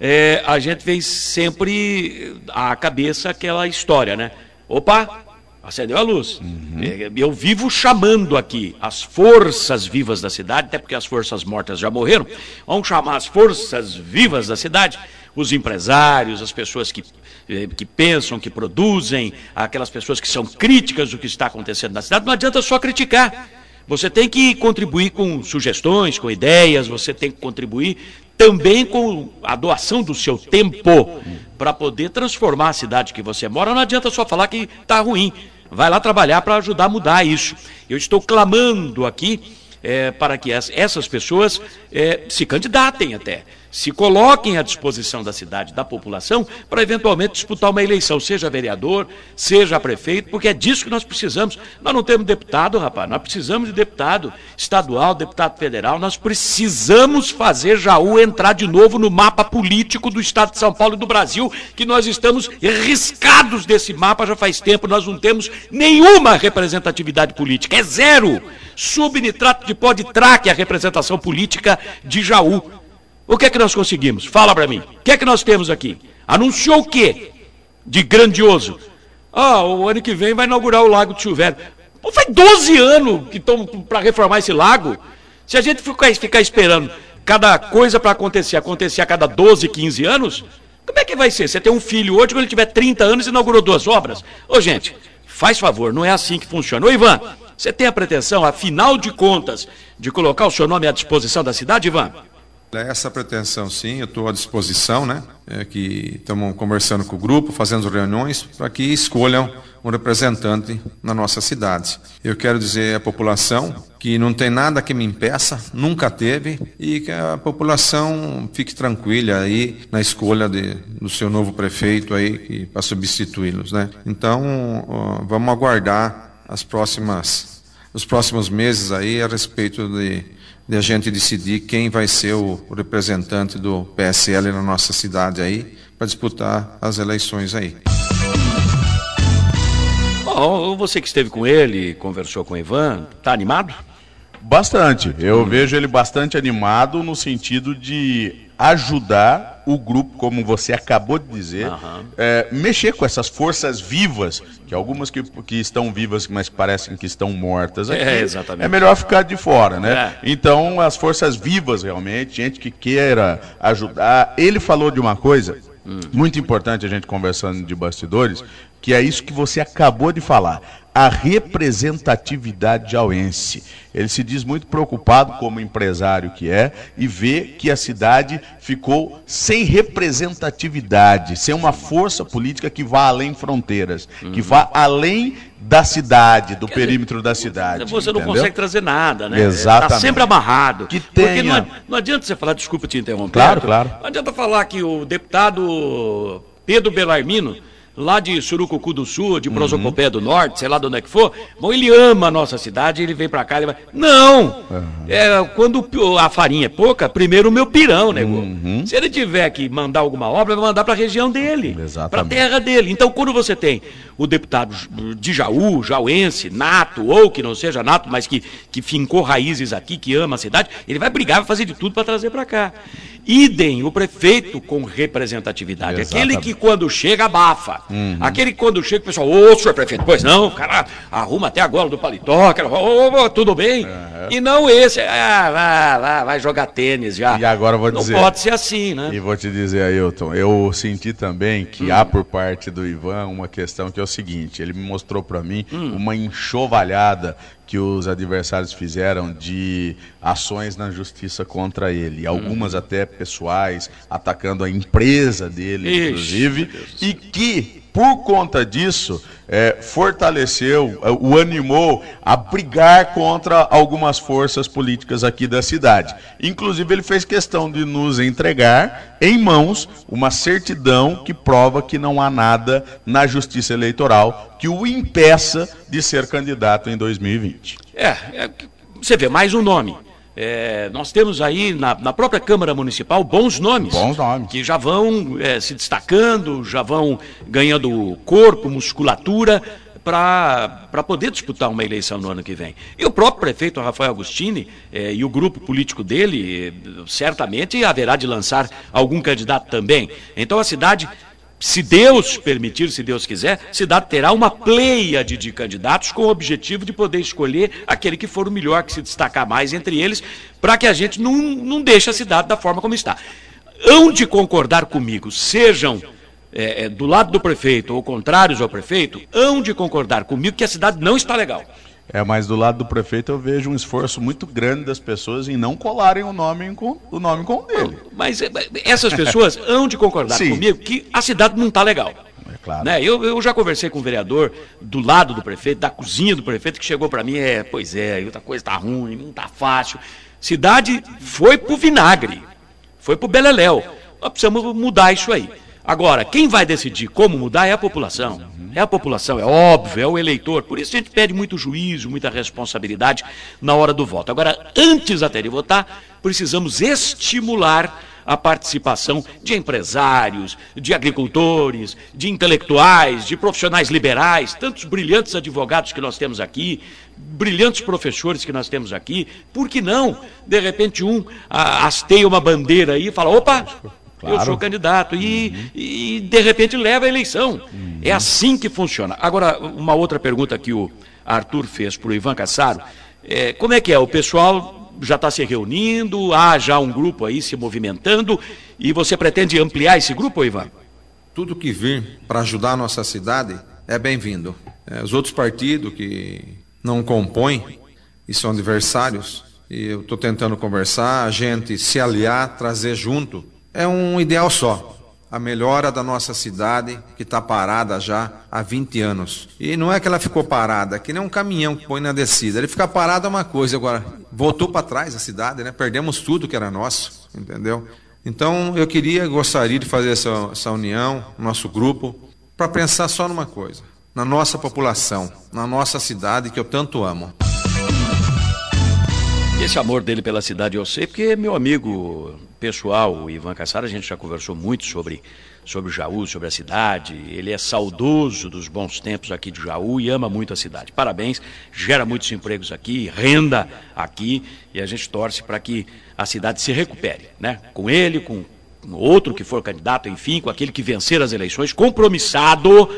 é, a gente vem sempre à cabeça aquela história, né? Opa, acendeu a luz. Uhum. É, eu vivo chamando aqui as forças vivas da cidade, até porque as forças mortas já morreram. Vamos chamar as forças vivas da cidade, os empresários, as pessoas que, eh, que pensam, que produzem, aquelas pessoas que são críticas do que está acontecendo na cidade. Não adianta só criticar. Você tem que contribuir com sugestões, com ideias, você tem que contribuir também com a doação do seu tempo para poder transformar a cidade que você mora. Não adianta só falar que está ruim. Vai lá trabalhar para ajudar a mudar isso. Eu estou clamando aqui é, para que essas pessoas é, se candidatem até se coloquem à disposição da cidade, da população, para eventualmente disputar uma eleição, seja vereador, seja prefeito, porque é disso que nós precisamos. Nós não temos deputado, rapaz, nós precisamos de deputado estadual, deputado federal, nós precisamos fazer Jaú entrar de novo no mapa político do estado de São Paulo e do Brasil, que nós estamos riscados desse mapa já faz tempo, nós não temos nenhuma representatividade política, é zero. Subnitrato de pó de traque a representação política de Jaú. O que é que nós conseguimos? Fala para mim. O que é que nós temos aqui? Anunciou o quê? De grandioso. Ah, o ano que vem vai inaugurar o Lago de Chuveiro. Pô, faz 12 anos que estão para reformar esse lago. Se a gente ficar, ficar esperando cada coisa para acontecer, acontecer a cada 12, 15 anos, como é que vai ser? Você tem um filho hoje, quando ele tiver 30 anos, inaugurou duas obras? Ô, gente, faz favor, não é assim que funciona. Ô, Ivan, você tem a pretensão, afinal de contas, de colocar o seu nome à disposição da cidade, Ivan? É essa pretensão, sim, eu estou à disposição, né? É que estamos conversando com o grupo, fazendo reuniões para que escolham um representante na nossa cidade. Eu quero dizer à população que não tem nada que me impeça, nunca teve, e que a população fique tranquila aí na escolha de, do seu novo prefeito aí para substituí-los, né? Então, ó, vamos aguardar as próximas, os próximos meses aí a respeito de de a gente decidir quem vai ser o, representante do PSL na nossa cidade aí, para disputar as eleições aí. Bom, você que esteve com ele, conversou com o Ivan, está animado? Bastante. Eu vejo ele bastante animado no sentido de ajudar o grupo, como você acabou de dizer, uhum. é, mexer com essas forças vivas, que algumas que, que estão vivas, mas parecem que estão mortas aqui. É, é melhor ficar de fora, né? É. Então, as forças vivas realmente, gente que queira ajudar. Ele falou de uma coisa hum. muito importante a gente conversando de bastidores, que é isso que você acabou de falar a representatividade jauense. Ele se diz muito preocupado, como empresário que é, e vê que a cidade ficou sem representatividade, sem uma força política que vá além fronteiras, uhum. que vá além da cidade, do Quer perímetro dizer, da cidade. Você entendeu? não consegue trazer nada, né? Exatamente. Está sempre amarrado. Que tenha... Porque não, não adianta você falar, desculpa te interromper. Claro, claro. Não adianta falar que o deputado Pedro Belarmino lá de Surucucu do Sul, de Prosopopé do Norte, sei lá de onde é que for, bom, ele ama a nossa cidade, ele vem pra cá, ele vai... Não! É, quando a farinha é pouca, primeiro o meu pirão, nego. Se ele tiver que mandar alguma obra, vai mandar pra região dele, pra terra dele. Então, quando você tem o deputado de Jaú, jauense, nato, ou que não seja nato, mas que, que fincou raízes aqui, que ama a cidade, ele vai brigar, vai fazer de tudo para trazer para cá. Idem, o prefeito com representatividade. Aquele que quando chega abafa. Aquele que quando chega o pessoal, ô senhor prefeito, pois não, o cara arruma até a gola do paletó, cara, ô, tudo bem? E não esse, ah, vai, vai, vai jogar tênis já. E agora vou não dizer. pode ser assim, né? E vou te dizer, Ailton, eu senti também que Hum. há por parte do Ivan uma questão que é o seguinte: ele me mostrou pra mim Hum. uma enxovalhada que os adversários fizeram de ações na justiça contra ele, algumas até pessoais, atacando a empresa dele, Ixi, inclusive, e que por conta disso eh, fortaleceu, eh, o animou a brigar contra algumas forças políticas aqui da cidade. Inclusive ele fez questão de nos entregar em mãos uma certidão que prova que não há nada na justiça eleitoral que o impeça de ser candidato em 2020. É, é, você vê, mais um nome. É, nós temos aí na, na própria Câmara Municipal bons nomes. Bons nomes. Que já vão é, se destacando, já vão ganhando corpo, musculatura para poder disputar uma eleição no ano que vem. E o próprio prefeito Rafael Agostini eh, e o grupo político dele eh, certamente haverá de lançar algum candidato também. Então a cidade, se Deus permitir, se Deus quiser, a cidade terá uma pleiade de candidatos com o objetivo de poder escolher aquele que for o melhor, que se destacar mais entre eles, para que a gente não, não deixe a cidade da forma como está. Hão de concordar comigo, sejam é, é, do lado do prefeito ou contrários ao prefeito, hão de concordar comigo que a cidade não está legal. É, mas do lado do prefeito eu vejo um esforço muito grande das pessoas em não colarem o nome com o nome com o dele. Mas é, essas pessoas hão de concordar Sim. comigo que a cidade não está legal. É claro. Né? Eu, eu já conversei com o vereador do lado do prefeito, da cozinha do prefeito, que chegou para mim, é, pois é, outra coisa está ruim, não está fácil. Cidade foi pro vinagre, foi pro beleléu. Nós precisamos mudar isso aí. Agora, quem vai decidir como mudar é a população. É a população, é óbvio, é o eleitor. Por isso a gente pede muito juízo, muita responsabilidade na hora do voto. Agora, antes até de votar, precisamos estimular a participação de empresários, de agricultores, de intelectuais, de profissionais liberais, tantos brilhantes advogados que nós temos aqui, brilhantes professores que nós temos aqui. Por que não, de repente, um hasteia uma bandeira aí e fala: opa, eu Claro. sou candidato. E, e, de repente leva a eleição. É assim que funciona. Agora, uma outra pergunta que o Arthur fez para o Ivan Cassaro. É, como é que é? O pessoal já está se reunindo, há já um grupo aí se movimentando, e você pretende ampliar esse grupo, Ivan? Tudo que vir para ajudar a nossa cidade é bem-vindo. É, os outros partidos que não compõem e são adversários, e eu estou tentando conversar, a gente se aliar, trazer junto, é um ideal só. A melhora da nossa cidade, que está parada já há 20 anos. E não é que ela ficou parada, é que nem um caminhão que põe na descida. Ele fica parado é uma coisa, agora voltou para trás a cidade, né? Perdemos tudo que era nosso, entendeu? Então eu queria, gostaria de fazer essa, essa união, nosso grupo, para pensar só numa coisa: na nossa população, na nossa cidade que eu tanto amo. Esse amor dele pela cidade eu sei, porque meu amigo pessoal, Ivan Cassara, a gente já conversou muito sobre, sobre Jaú, sobre a cidade. Ele é saudoso dos bons tempos aqui de Jaú e ama muito a cidade. Parabéns, gera muitos empregos aqui, renda aqui, e a gente torce para que a cidade se recupere, né? Com ele, com outro que for candidato, enfim, com aquele que vencer as eleições, compromissado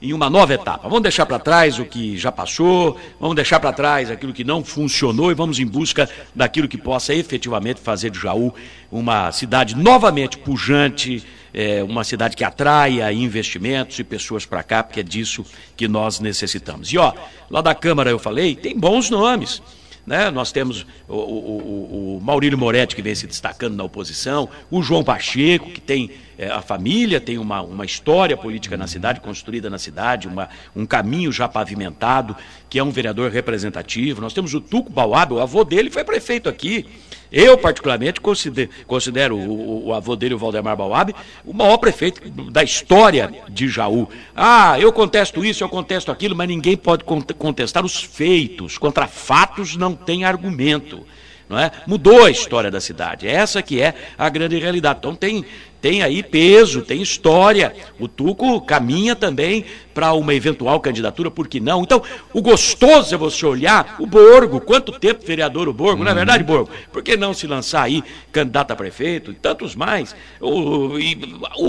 em uma nova etapa. Vamos deixar para trás o que já passou, vamos deixar para trás aquilo que não funcionou e vamos em busca daquilo que possa efetivamente fazer de Jaú uma cidade novamente pujante, é, uma cidade que atraia investimentos e pessoas para cá, porque é disso que nós necessitamos. E ó, lá da Câmara eu falei, tem bons nomes. Né? Nós temos o, o, o, Maurílio Moretti, que vem se destacando na oposição, o João Pacheco, que tem eh, a família, tem uma, uma história política na cidade, construída na cidade, uma, um caminho já pavimentado, que é um vereador representativo. Nós temos o Tuco Bauab, o avô dele foi prefeito aqui. Eu, particularmente, considero, considero o, o, avô dele, o Valdemar Bauab, o maior prefeito da história de Jaú. Ah, eu contesto isso, eu contesto aquilo, mas ninguém pode contestar os feitos. Contra fatos não tem argumento. Não é? Mudou a história da cidade. Essa que é a grande realidade. Então tem, tem aí peso, tem história. O Tuco caminha também para uma eventual candidatura, por que não? Então, o gostoso é você olhar o Borgo, quanto tempo vereador o Borgo, uhum. não é verdade, Borgo? Por que não se lançar aí candidato a prefeito e tantos mais? O, e,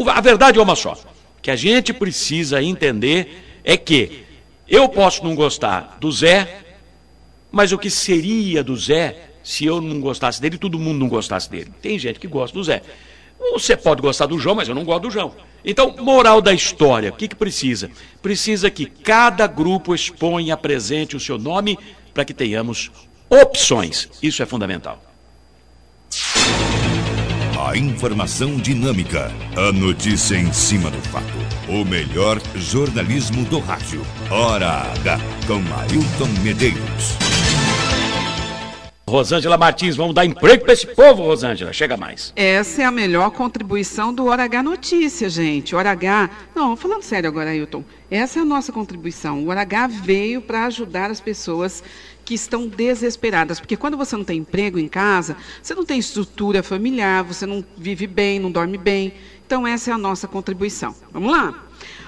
a verdade é uma só, que a gente precisa entender é que eu posso não gostar do Zé, mas o que seria do Zé se eu não gostasse dele, todo mundo não gostasse dele. Tem gente que gosta do Zé. Você pode gostar do João, mas eu não gosto do João. Então, moral da história, o que, que precisa? Precisa que cada grupo exponha, apresente o seu nome para que tenhamos opções. Isso é fundamental. A informação dinâmica, a notícia em cima do fato. O melhor jornalismo do rádio. Hora H, com Ailton Medeiros. Rosângela Martins, vamos dar emprego para esse povo, Rosângela. Chega mais. Essa é a melhor contribuição do Hora H Notícia, gente. Hora H. Não, falando sério agora, Ailton. Essa é a nossa contribuição. O Hora H veio para ajudar as pessoas que estão desesperadas. Porque quando você não tem emprego em casa, você não tem estrutura familiar, você não vive bem, não dorme bem. Então, essa é a nossa contribuição. Vamos lá?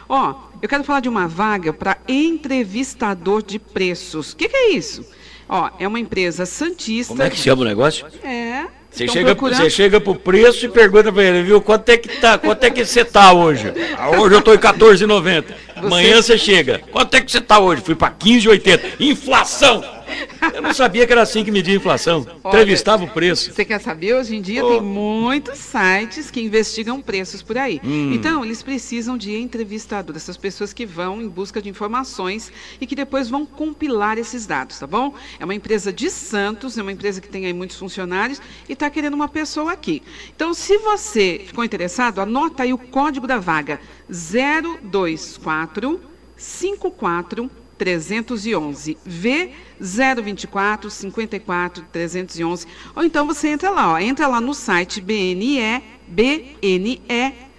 Ó, eu quero falar de uma vaga para entrevistador de preços. O que, que é isso? Ó, é uma empresa santista. Como é que chama o negócio? É. Você chega, você chega pro preço e pergunta para ele, viu, quanto é que tá, quanto é que você tá hoje? Ah, hoje eu estou em 14,90. Amanhã você chega. Quanto é que você tá hoje? Fui para 15,80. Inflação. Eu não sabia que era assim que media a inflação. Olha, Entrevistava o preço. Você quer saber? Hoje em dia oh. tem muitos sites que investigam preços por aí. Hum. Então, eles precisam de entrevistadores, essas pessoas que vão em busca de informações e que depois vão compilar esses dados, tá bom? É uma empresa de Santos, é uma empresa que tem aí muitos funcionários e está querendo uma pessoa aqui. Então, se você ficou interessado, anota aí o código da vaga 024 54 311 V 024 54 311 ou então você entra lá, ó, entra lá no site bne bne.com.br.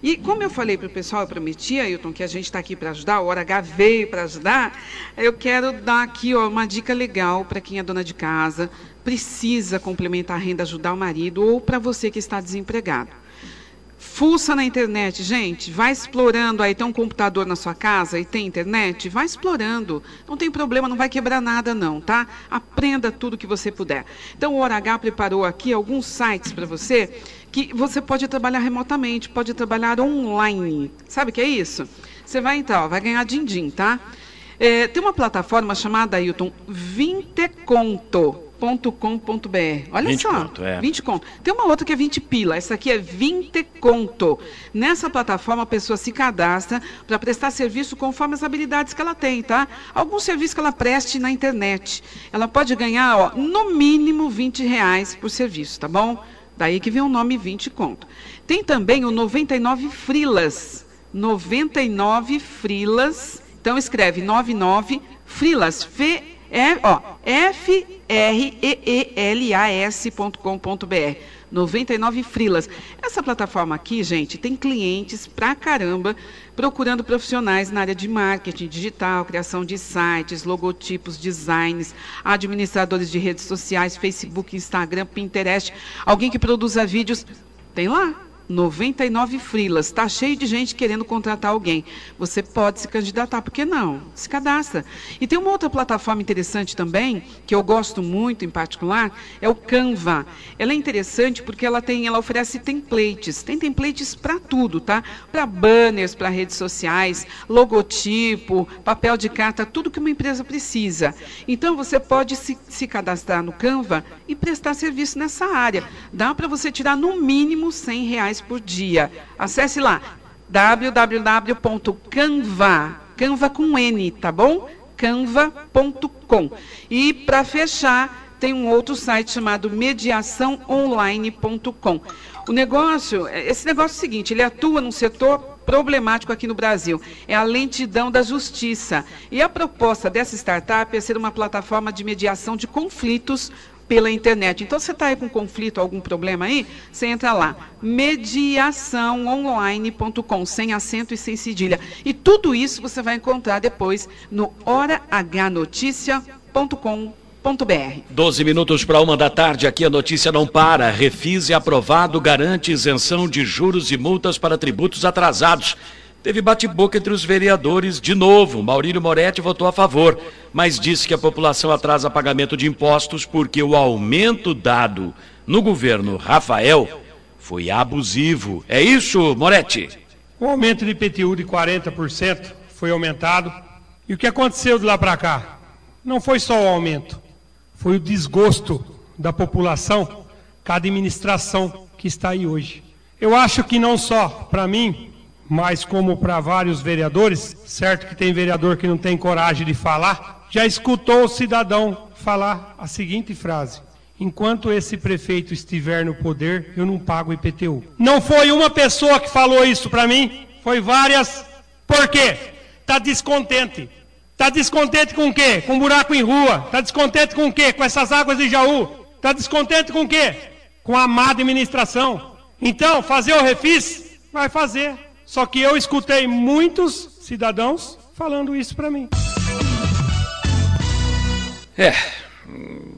E como eu falei para o pessoal, eu prometi, Ailton, que a gente está aqui para ajudar, o Hora H veio para ajudar, eu quero dar aqui ó, uma dica legal para quem é dona de casa, precisa complementar a renda, ajudar o marido, ou para você que está desempregado. Fuça na internet, gente, vai explorando aí, tem um computador na sua casa e tem internet, vai explorando. Não tem problema, não vai quebrar nada não, tá? Aprenda tudo que você puder. Então o H preparou aqui alguns sites para você que você pode trabalhar remotamente, pode trabalhar online. Sabe o que é isso? Você vai entrar, ó, vai ganhar din-din, tá? É, tem uma plataforma chamada, Ailton, Vinteconto com.br. Olha 20 só, conto, é. 20 conto. Tem uma outra que é 20 pila, essa aqui é 20 conto. Nessa plataforma a pessoa se cadastra para prestar serviço conforme as habilidades que ela tem, tá? Algum serviço que ela preste na internet. Ela pode ganhar, ó, no mínimo 20 reais por serviço, tá bom? Daí que vem o nome 20 conto. Tem também o 99 frilas. 99 frilas. Então escreve 99 frilas. F, é, ó, F R-E-E-L-A-S.com.br. 99 frilas. Essa plataforma aqui, gente, tem clientes pra caramba procurando profissionais na área de marketing digital, criação de sites, logotipos, designs, administradores de redes sociais, Facebook, Instagram, Pinterest, alguém que produza vídeos. Tem lá. 99 frilas. Está cheio de gente querendo contratar alguém. Você pode se candidatar, por que não? Se cadastra. E tem uma outra plataforma interessante também, que eu gosto muito em particular, é o Canva. Ela é interessante porque ela tem, ela oferece templates. Tem templates para tudo, tá? Para banners, para redes sociais, logotipo, papel de carta, tudo que uma empresa precisa. Então você pode se, se cadastrar no Canva e prestar serviço nessa área. Dá para você tirar no mínimo 100 reais reais por dia. Acesse lá www.canva, canva com N, tá bom? canva.com. E para fechar, tem um outro site chamado mediaçãoonline.com. O negócio, esse negócio é o seguinte, ele atua num setor problemático aqui no Brasil, é a lentidão da justiça. E a proposta dessa startup é ser uma plataforma de mediação de conflitos pela internet. Então, você está aí com conflito, algum problema aí? Você entra lá, mediaçãoonline.com, sem acento e sem cedilha. E tudo isso você vai encontrar depois no horahnoticia.com.br. 12 minutos para uma da tarde, aqui a notícia não para. Refis aprovado, garante isenção de juros e multas para tributos atrasados. Teve bate-boca entre os vereadores de novo. Maurílio Moretti votou a favor, mas disse que a população atrasa pagamento de impostos porque o aumento dado no governo Rafael foi abusivo. É isso, Moretti? O aumento de IPTU de 40% foi aumentado. E o que aconteceu de lá para cá? Não foi só o aumento, foi o desgosto da população com a administração que está aí hoje. Eu acho que não só para mim, mas como para vários vereadores, certo que tem vereador que não tem coragem de falar, já escutou o cidadão falar a seguinte frase: Enquanto esse prefeito estiver no poder, eu não pago IPTU. Não foi uma pessoa que falou isso para mim, foi várias. Por quê? Está descontente. Está descontente com o quê? Com buraco em rua. Está descontente com o quê? Com essas águas de Jaú. Está descontente com o quê? Com a má administração. Então, fazer o refis? Vai fazer. Só que eu escutei muitos cidadãos falando isso para mim. É,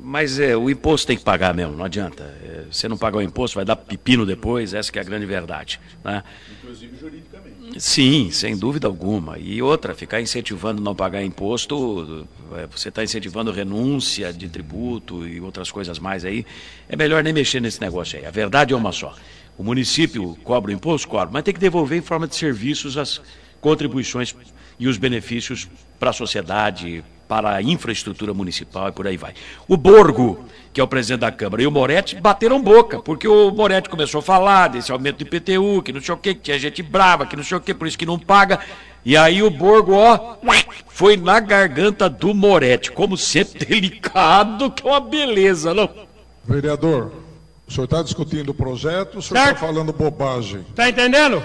mas é, o imposto tem que pagar mesmo, não adianta. É, você não pagar o imposto, vai dar pepino depois, essa é a grande verdade. Né? Inclusive juridicamente. Sim, sem dúvida alguma. E outra, ficar incentivando não pagar imposto, é, você está incentivando renúncia de tributo e outras coisas mais aí. É melhor nem mexer nesse negócio aí. A verdade é uma só. O município cobra o imposto? Cobra, mas tem que devolver em forma de serviços as contribuições e os benefícios para a sociedade, para a infraestrutura municipal e por aí vai. O Borgo, que é o presidente da Câmara, e o Moretti bateram boca, porque o Moretti começou a falar desse aumento do IPTU, que não sei o quê, que tinha gente brava, que não sei o quê, por isso que não paga. E aí o Borgo, ó, foi na garganta do Moretti, como sempre delicado, que é uma beleza, não? Vereador, o senhor está discutindo o projeto, o senhor está falando bobagem. Está entendendo?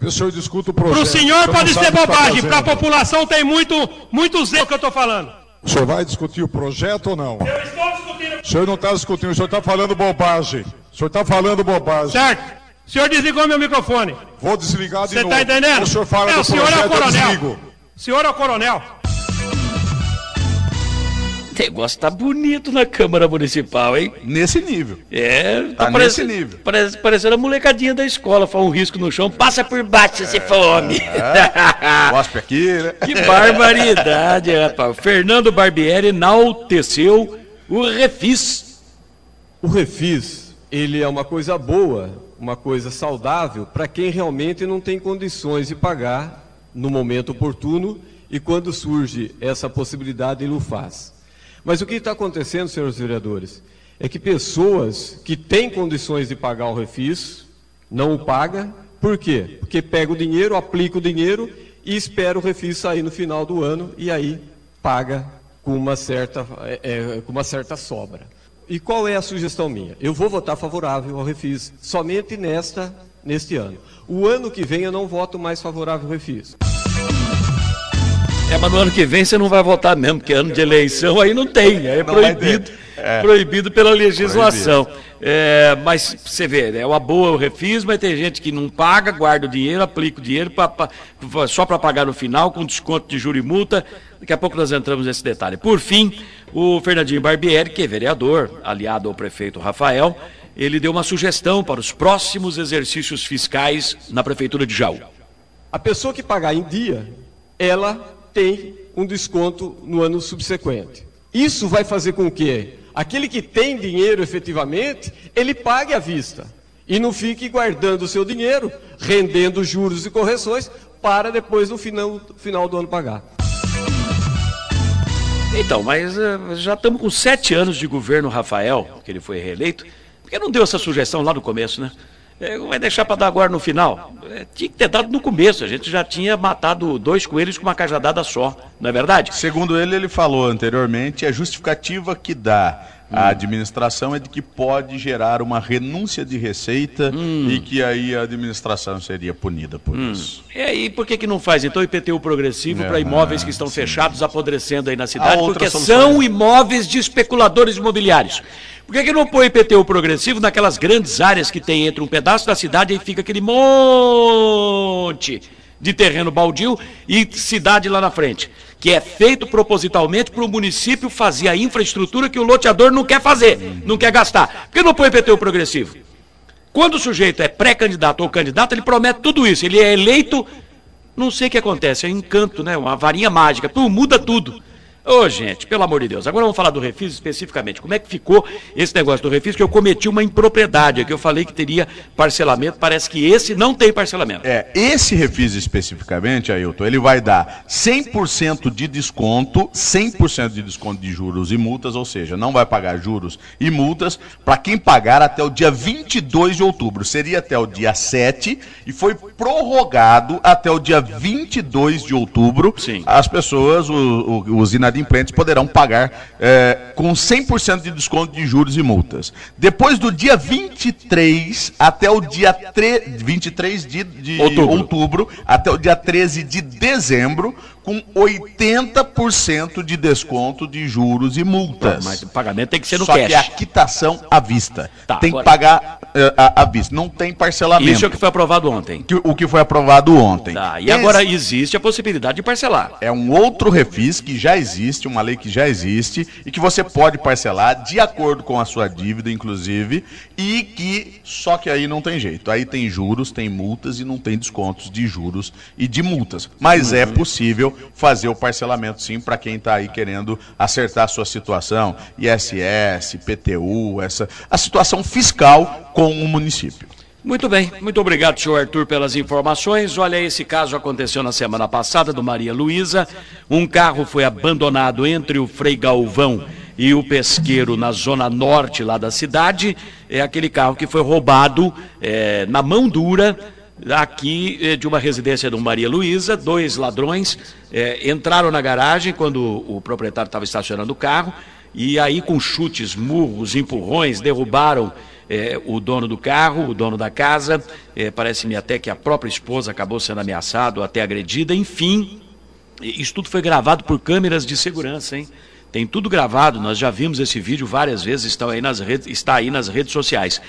Vê se o senhor discuta o projeto. Para o senhor pode ser o bobagem, para a população tem muito, muito zelo que eu estou falando. O senhor vai discutir o projeto ou não? Eu estou discutindo. O senhor não está discutindo, o senhor está falando bobagem. O senhor está falando bobagem. Certo. O senhor desligou meu microfone. Vou desligar de Você novo. está entendendo? O senhor fala é, do o senhor é projeto, o eu coronel. O senhor é o coronel. O negócio tá bonito na Câmara Municipal, hein? Nesse nível. É, Tá nesse nível. Parece, parecendo a molecadinha da escola, faz um risco no chão, passa por baixo se fome. É, Gospe aqui, né? Que barbaridade, rapaz. Fernando Barbieri enalteceu o refis. O refis, ele é uma coisa boa, uma coisa saudável para quem realmente não tem condições de pagar no momento oportuno e quando surge essa possibilidade ele o faz. Mas o que está acontecendo, senhores vereadores, é que pessoas que têm condições de pagar o refis não o pagam. Por quê? Porque pega o dinheiro, aplica o dinheiro e espera o refis sair no final do ano e aí paga com uma certa, é, é, com uma certa sobra. E qual é a sugestão minha? Eu vou votar favorável ao refis somente nesta, neste ano. O ano que vem eu não voto mais favorável ao refis. É, mas no ano que vem você não vai votar mesmo, porque ano de eleição aí não tem, é Não vai proibido. É. proibido pela legislação. É, mas você vê, é uma boa o refis, mas tem gente que não paga, guarda o dinheiro, aplica o dinheiro pra, pra- só para pagar no final, com desconto de juro e multa. Daqui a pouco nós entramos nesse detalhe. Por fim, o Fernandinho Barbieri, que é vereador, aliado ao prefeito Rafael, ele deu uma sugestão para os próximos exercícios fiscais na Prefeitura de Jaú. A pessoa que pagar em dia, ela tem um desconto no ano subsequente. Isso vai fazer com que aquele que tem dinheiro efetivamente, ele pague à vista e não fique guardando o seu dinheiro, rendendo juros e correções para depois no final, final do ano pagar. Então, mas eh, já estamos com sete anos de governo Rafael, que ele foi reeleito. Por que não deu essa sugestão lá no começo, né? Eh, vai deixar para dar agora no final? Eh, tinha que ter dado no começo. A gente já tinha matado dois coelhos com uma cajadada só, não é verdade? Segundo ele, ele falou anteriormente, a justificativa que dá a administração é de que pode gerar uma renúncia de receita e que aí a administração seria punida por isso. E aí, por que, que não faz então IPTU progressivo É, para imóveis que estão fechados, apodrecendo aí na cidade? Porque soluções. são imóveis de especuladores imobiliários. Por que, que não põe IPTU progressivo naquelas grandes áreas que tem entre um pedaço da cidade e fica aquele monte de terreno baldio e cidade lá na frente? Que é feito propositalmente para o município fazer a infraestrutura que o loteador não quer fazer, não quer gastar. Por que não põe IPTU progressivo? Quando o sujeito é pré-candidato ou candidato, ele promete tudo isso. Ele é eleito, não sei o que acontece, é um encanto, né? Uma varinha mágica, tudo, muda tudo. Ô, gente, pelo amor de Deus. Agora vamos falar do Refis especificamente. Como é que ficou esse negócio do Refis? Que eu cometi uma impropriedade aqui. Eu falei que teria parcelamento. Parece que esse não tem parcelamento. É, esse refis especificamente, Ailton, ele vai dar 100% de desconto, 100% de desconto de juros e multas, ou seja, não vai pagar juros e multas para quem pagar até o dia 22 de outubro. Seria até o dia 7 e foi prorrogado até o dia 22 de outubro. Sim. As pessoas, os inadimplentes, poderão pagar é, com 100% de desconto de juros e multas. Depois do dia 23 até o dia tre- 23 de, de Outubro. outubro, até o dia 13 de dezembro, com 80% de desconto de juros e multas. Mas o pagamento tem que ser no Só cash. que é a quitação à vista. Tá, tem agora- que pagar é, à, vista. Não tem parcelamento. Isso é o que foi aprovado ontem. Que- o que foi aprovado ontem. Tá, e agora existe a possibilidade de parcelar. É um outro refis que já existe, uma lei que já existe e que você pode parcelar de acordo com a sua dívida, inclusive, e que só que aí não tem jeito. Aí tem juros, tem multas e não tem descontos de juros e de multas. Mas é possível fazer o parcelamento sim para quem está aí querendo acertar a sua situação, ISS, PTU, essa a situação fiscal com o município. Muito bem, muito obrigado, senhor Arthur, pelas informações. Olha, esse caso aconteceu na semana passada do Maria Luísa. Um carro foi abandonado entre o Frei Galvão e o pesqueiro na zona norte lá da cidade. É aquele carro que foi roubado é, na mão dura aqui é, de uma residência do Maria Luísa. Dois ladrões é, entraram na garagem quando o proprietário estava estacionando o carro e aí com chutes, murros, empurrões, derrubaram é, o dono do carro, o dono da casa, é, parece-me até que a própria esposa acabou sendo ameaçada ou até agredida, enfim, isso tudo foi gravado por câmeras de segurança, hein? Tem tudo gravado, nós já vimos esse vídeo várias vezes, estão aí nas redes, está aí nas redes sociais.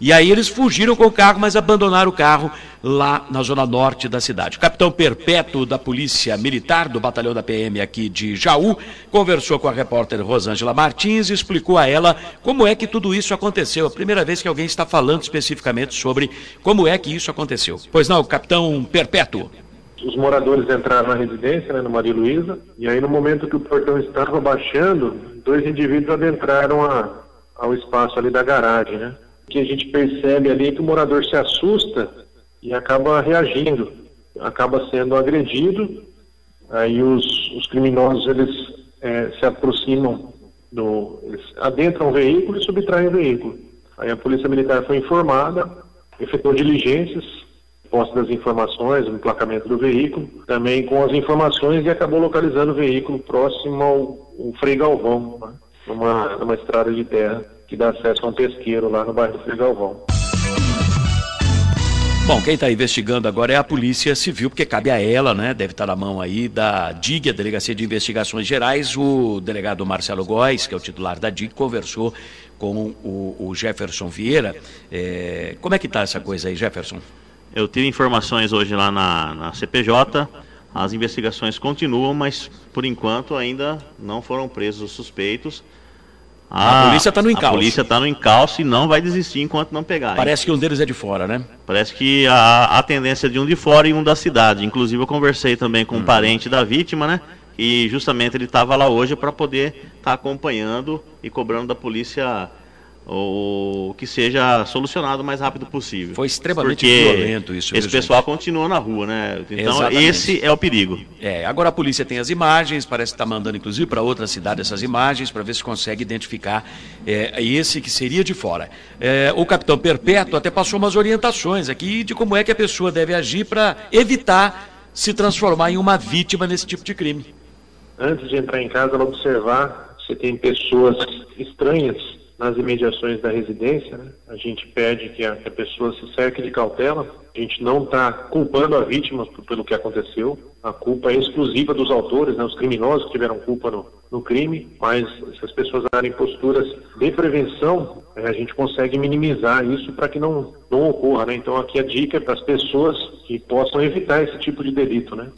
E aí eles fugiram com o carro, mas abandonaram o carro lá na zona norte da cidade. O capitão Perpétuo da Polícia Militar, do batalhão da PM aqui de Jaú, conversou com a repórter Rosângela Martins e explicou a ela como é que tudo isso aconteceu. A primeira vez que alguém está falando especificamente sobre como é que isso aconteceu. Pois não, capitão Perpétuo. Os moradores entraram na residência, né, no Maria Luísa, e aí no momento que o portão estava baixando, dois indivíduos adentraram a- ao espaço ali da garagem, né? Que a gente percebe ali é que o morador se assusta e acaba reagindo, acaba sendo agredido, aí os, os criminosos eles eh, se aproximam do, eles adentram o veículo e subtraem o veículo. Aí a polícia militar foi informada, efetuou diligências, posse das informações, o emplacamento do veículo, também com as informações e acabou localizando o veículo próximo ao, ao Frei Galvão, né? numa, numa estrada de terra que dá acesso a um pesqueiro lá no bairro do Frei Galvão. Bom, quem está investigando agora é a Polícia Civil, porque cabe a ela, né? Deve estar na mão aí da DIG, a Delegacia de Investigações Gerais. O delegado Marcelo Góes, que é o titular da DIG, conversou com o, o Jefferson Vieira. É, como é que está essa coisa aí, Jefferson? Eu tive informações hoje lá na, na CPJ, as investigações continuam, mas por enquanto ainda não foram presos os suspeitos. A polícia tá no encalço. A polícia está no encalço e não vai desistir enquanto não pegar. Parece que um deles é de fora, né? Parece que a, a tendência é de um de fora e um da cidade. Inclusive eu conversei também com um parente da vítima, né? E justamente ele estava lá hoje para poder estar acompanhando e cobrando da polícia o que seja solucionado o mais rápido possível. Foi extremamente Porque violento isso, Esse viu, pessoal continua na rua, né? Então Exatamente. esse é o perigo. É, agora a polícia tem as imagens, parece que está mandando inclusive para outra cidade essas imagens para ver se consegue identificar é, esse que seria de fora. É, o capitão Perpétuo até passou umas orientações aqui de como é que a pessoa deve agir para evitar se transformar em uma vítima nesse tipo de crime. Antes de entrar em casa, ela observar você tem pessoas estranhas nas imediações da residência, né? a gente pede que a, que a, pessoa se cerque de cautela. A gente não está culpando a vítima pelo que aconteceu. A culpa é exclusiva dos autores, né? os criminosos que tiveram culpa no, no crime. Mas se as pessoas darem posturas de prevenção, é, a gente consegue minimizar isso para que não, não ocorra. Né? Então aqui a dica é para as pessoas que possam evitar esse tipo de delito. Né?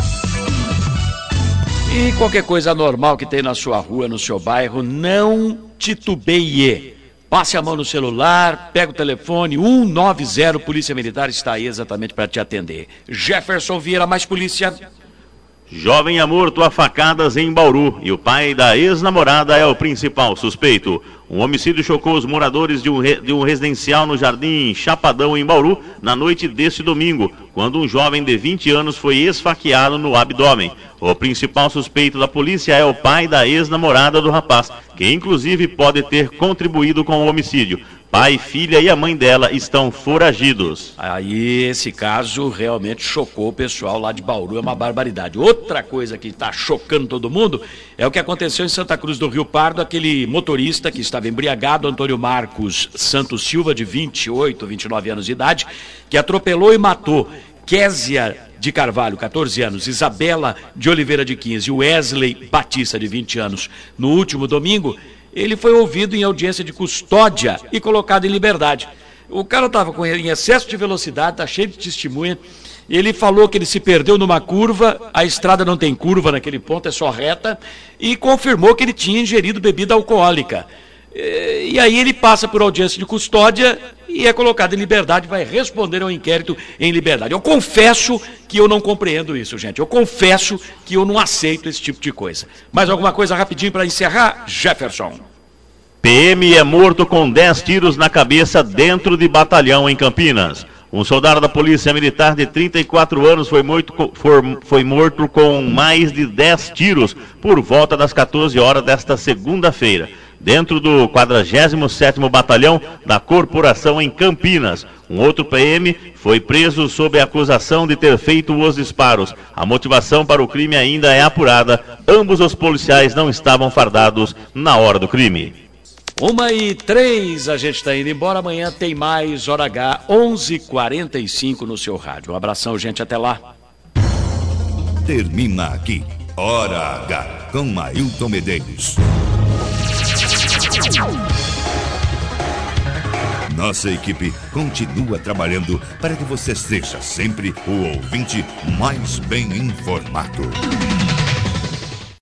E qualquer coisa normal que tem na sua rua, no seu bairro, não titubeie. Passe a mão no celular, pega o telefone, 190 Polícia Militar está aí exatamente para te atender. Jefferson Vieira, mais polícia. Jovem é morto a facadas em Bauru e o pai da ex-namorada é o principal suspeito. Um homicídio chocou os moradores de um, re... de um residencial no Jardim Chapadão, em Bauru, na noite deste domingo, quando um jovem de 20 anos foi esfaqueado no abdômen. O principal suspeito da polícia é o pai da ex-namorada do rapaz, que inclusive pode ter contribuído com o homicídio. Pai, filha e a mãe dela estão foragidos. Aí esse caso realmente chocou o pessoal lá de Bauru, é uma barbaridade. Outra coisa que está chocando todo mundo é o que aconteceu em Santa Cruz do Rio Pardo, aquele motorista que estava embriagado, Antônio Marcos Santos Silva, de 28, 29 anos de idade, que atropelou e matou Késia de Carvalho, 14 anos, Isabela de Oliveira de 15, Wesley Batista, de 20 anos, no último domingo ele foi ouvido em audiência de custódia e colocado em liberdade. O cara estava em excesso de velocidade, está cheio de testemunha. Ele falou que ele se perdeu numa curva, a estrada não tem curva naquele ponto, é só reta, e confirmou que ele tinha ingerido bebida alcoólica. E aí ele passa por audiência de custódia e é colocado em liberdade, vai responder ao inquérito em liberdade. Eu confesso que eu não compreendo isso, gente. Eu confesso que eu não aceito esse tipo de coisa. Mais alguma coisa rapidinho para encerrar, Jefferson? PM é morto com 10 tiros na cabeça dentro de batalhão em Campinas. Um soldado da Polícia Militar de 34 anos foi morto, foi morto com mais de 10 tiros por volta das 14 horas desta segunda-feira dentro do 47º Batalhão da Corporação em Campinas. Um outro PM foi preso sob acusação de ter feito os disparos. A motivação para o crime ainda é apurada. Ambos os policiais não estavam fardados na hora do crime. Uma e três, a gente está indo embora. Amanhã tem mais Hora H, 11:45 no seu rádio. Um abração, gente. Até lá. Termina aqui. Hora H, com Mailton Medeiros. Nossa equipe continua trabalhando para que você seja sempre o ouvinte mais bem informado.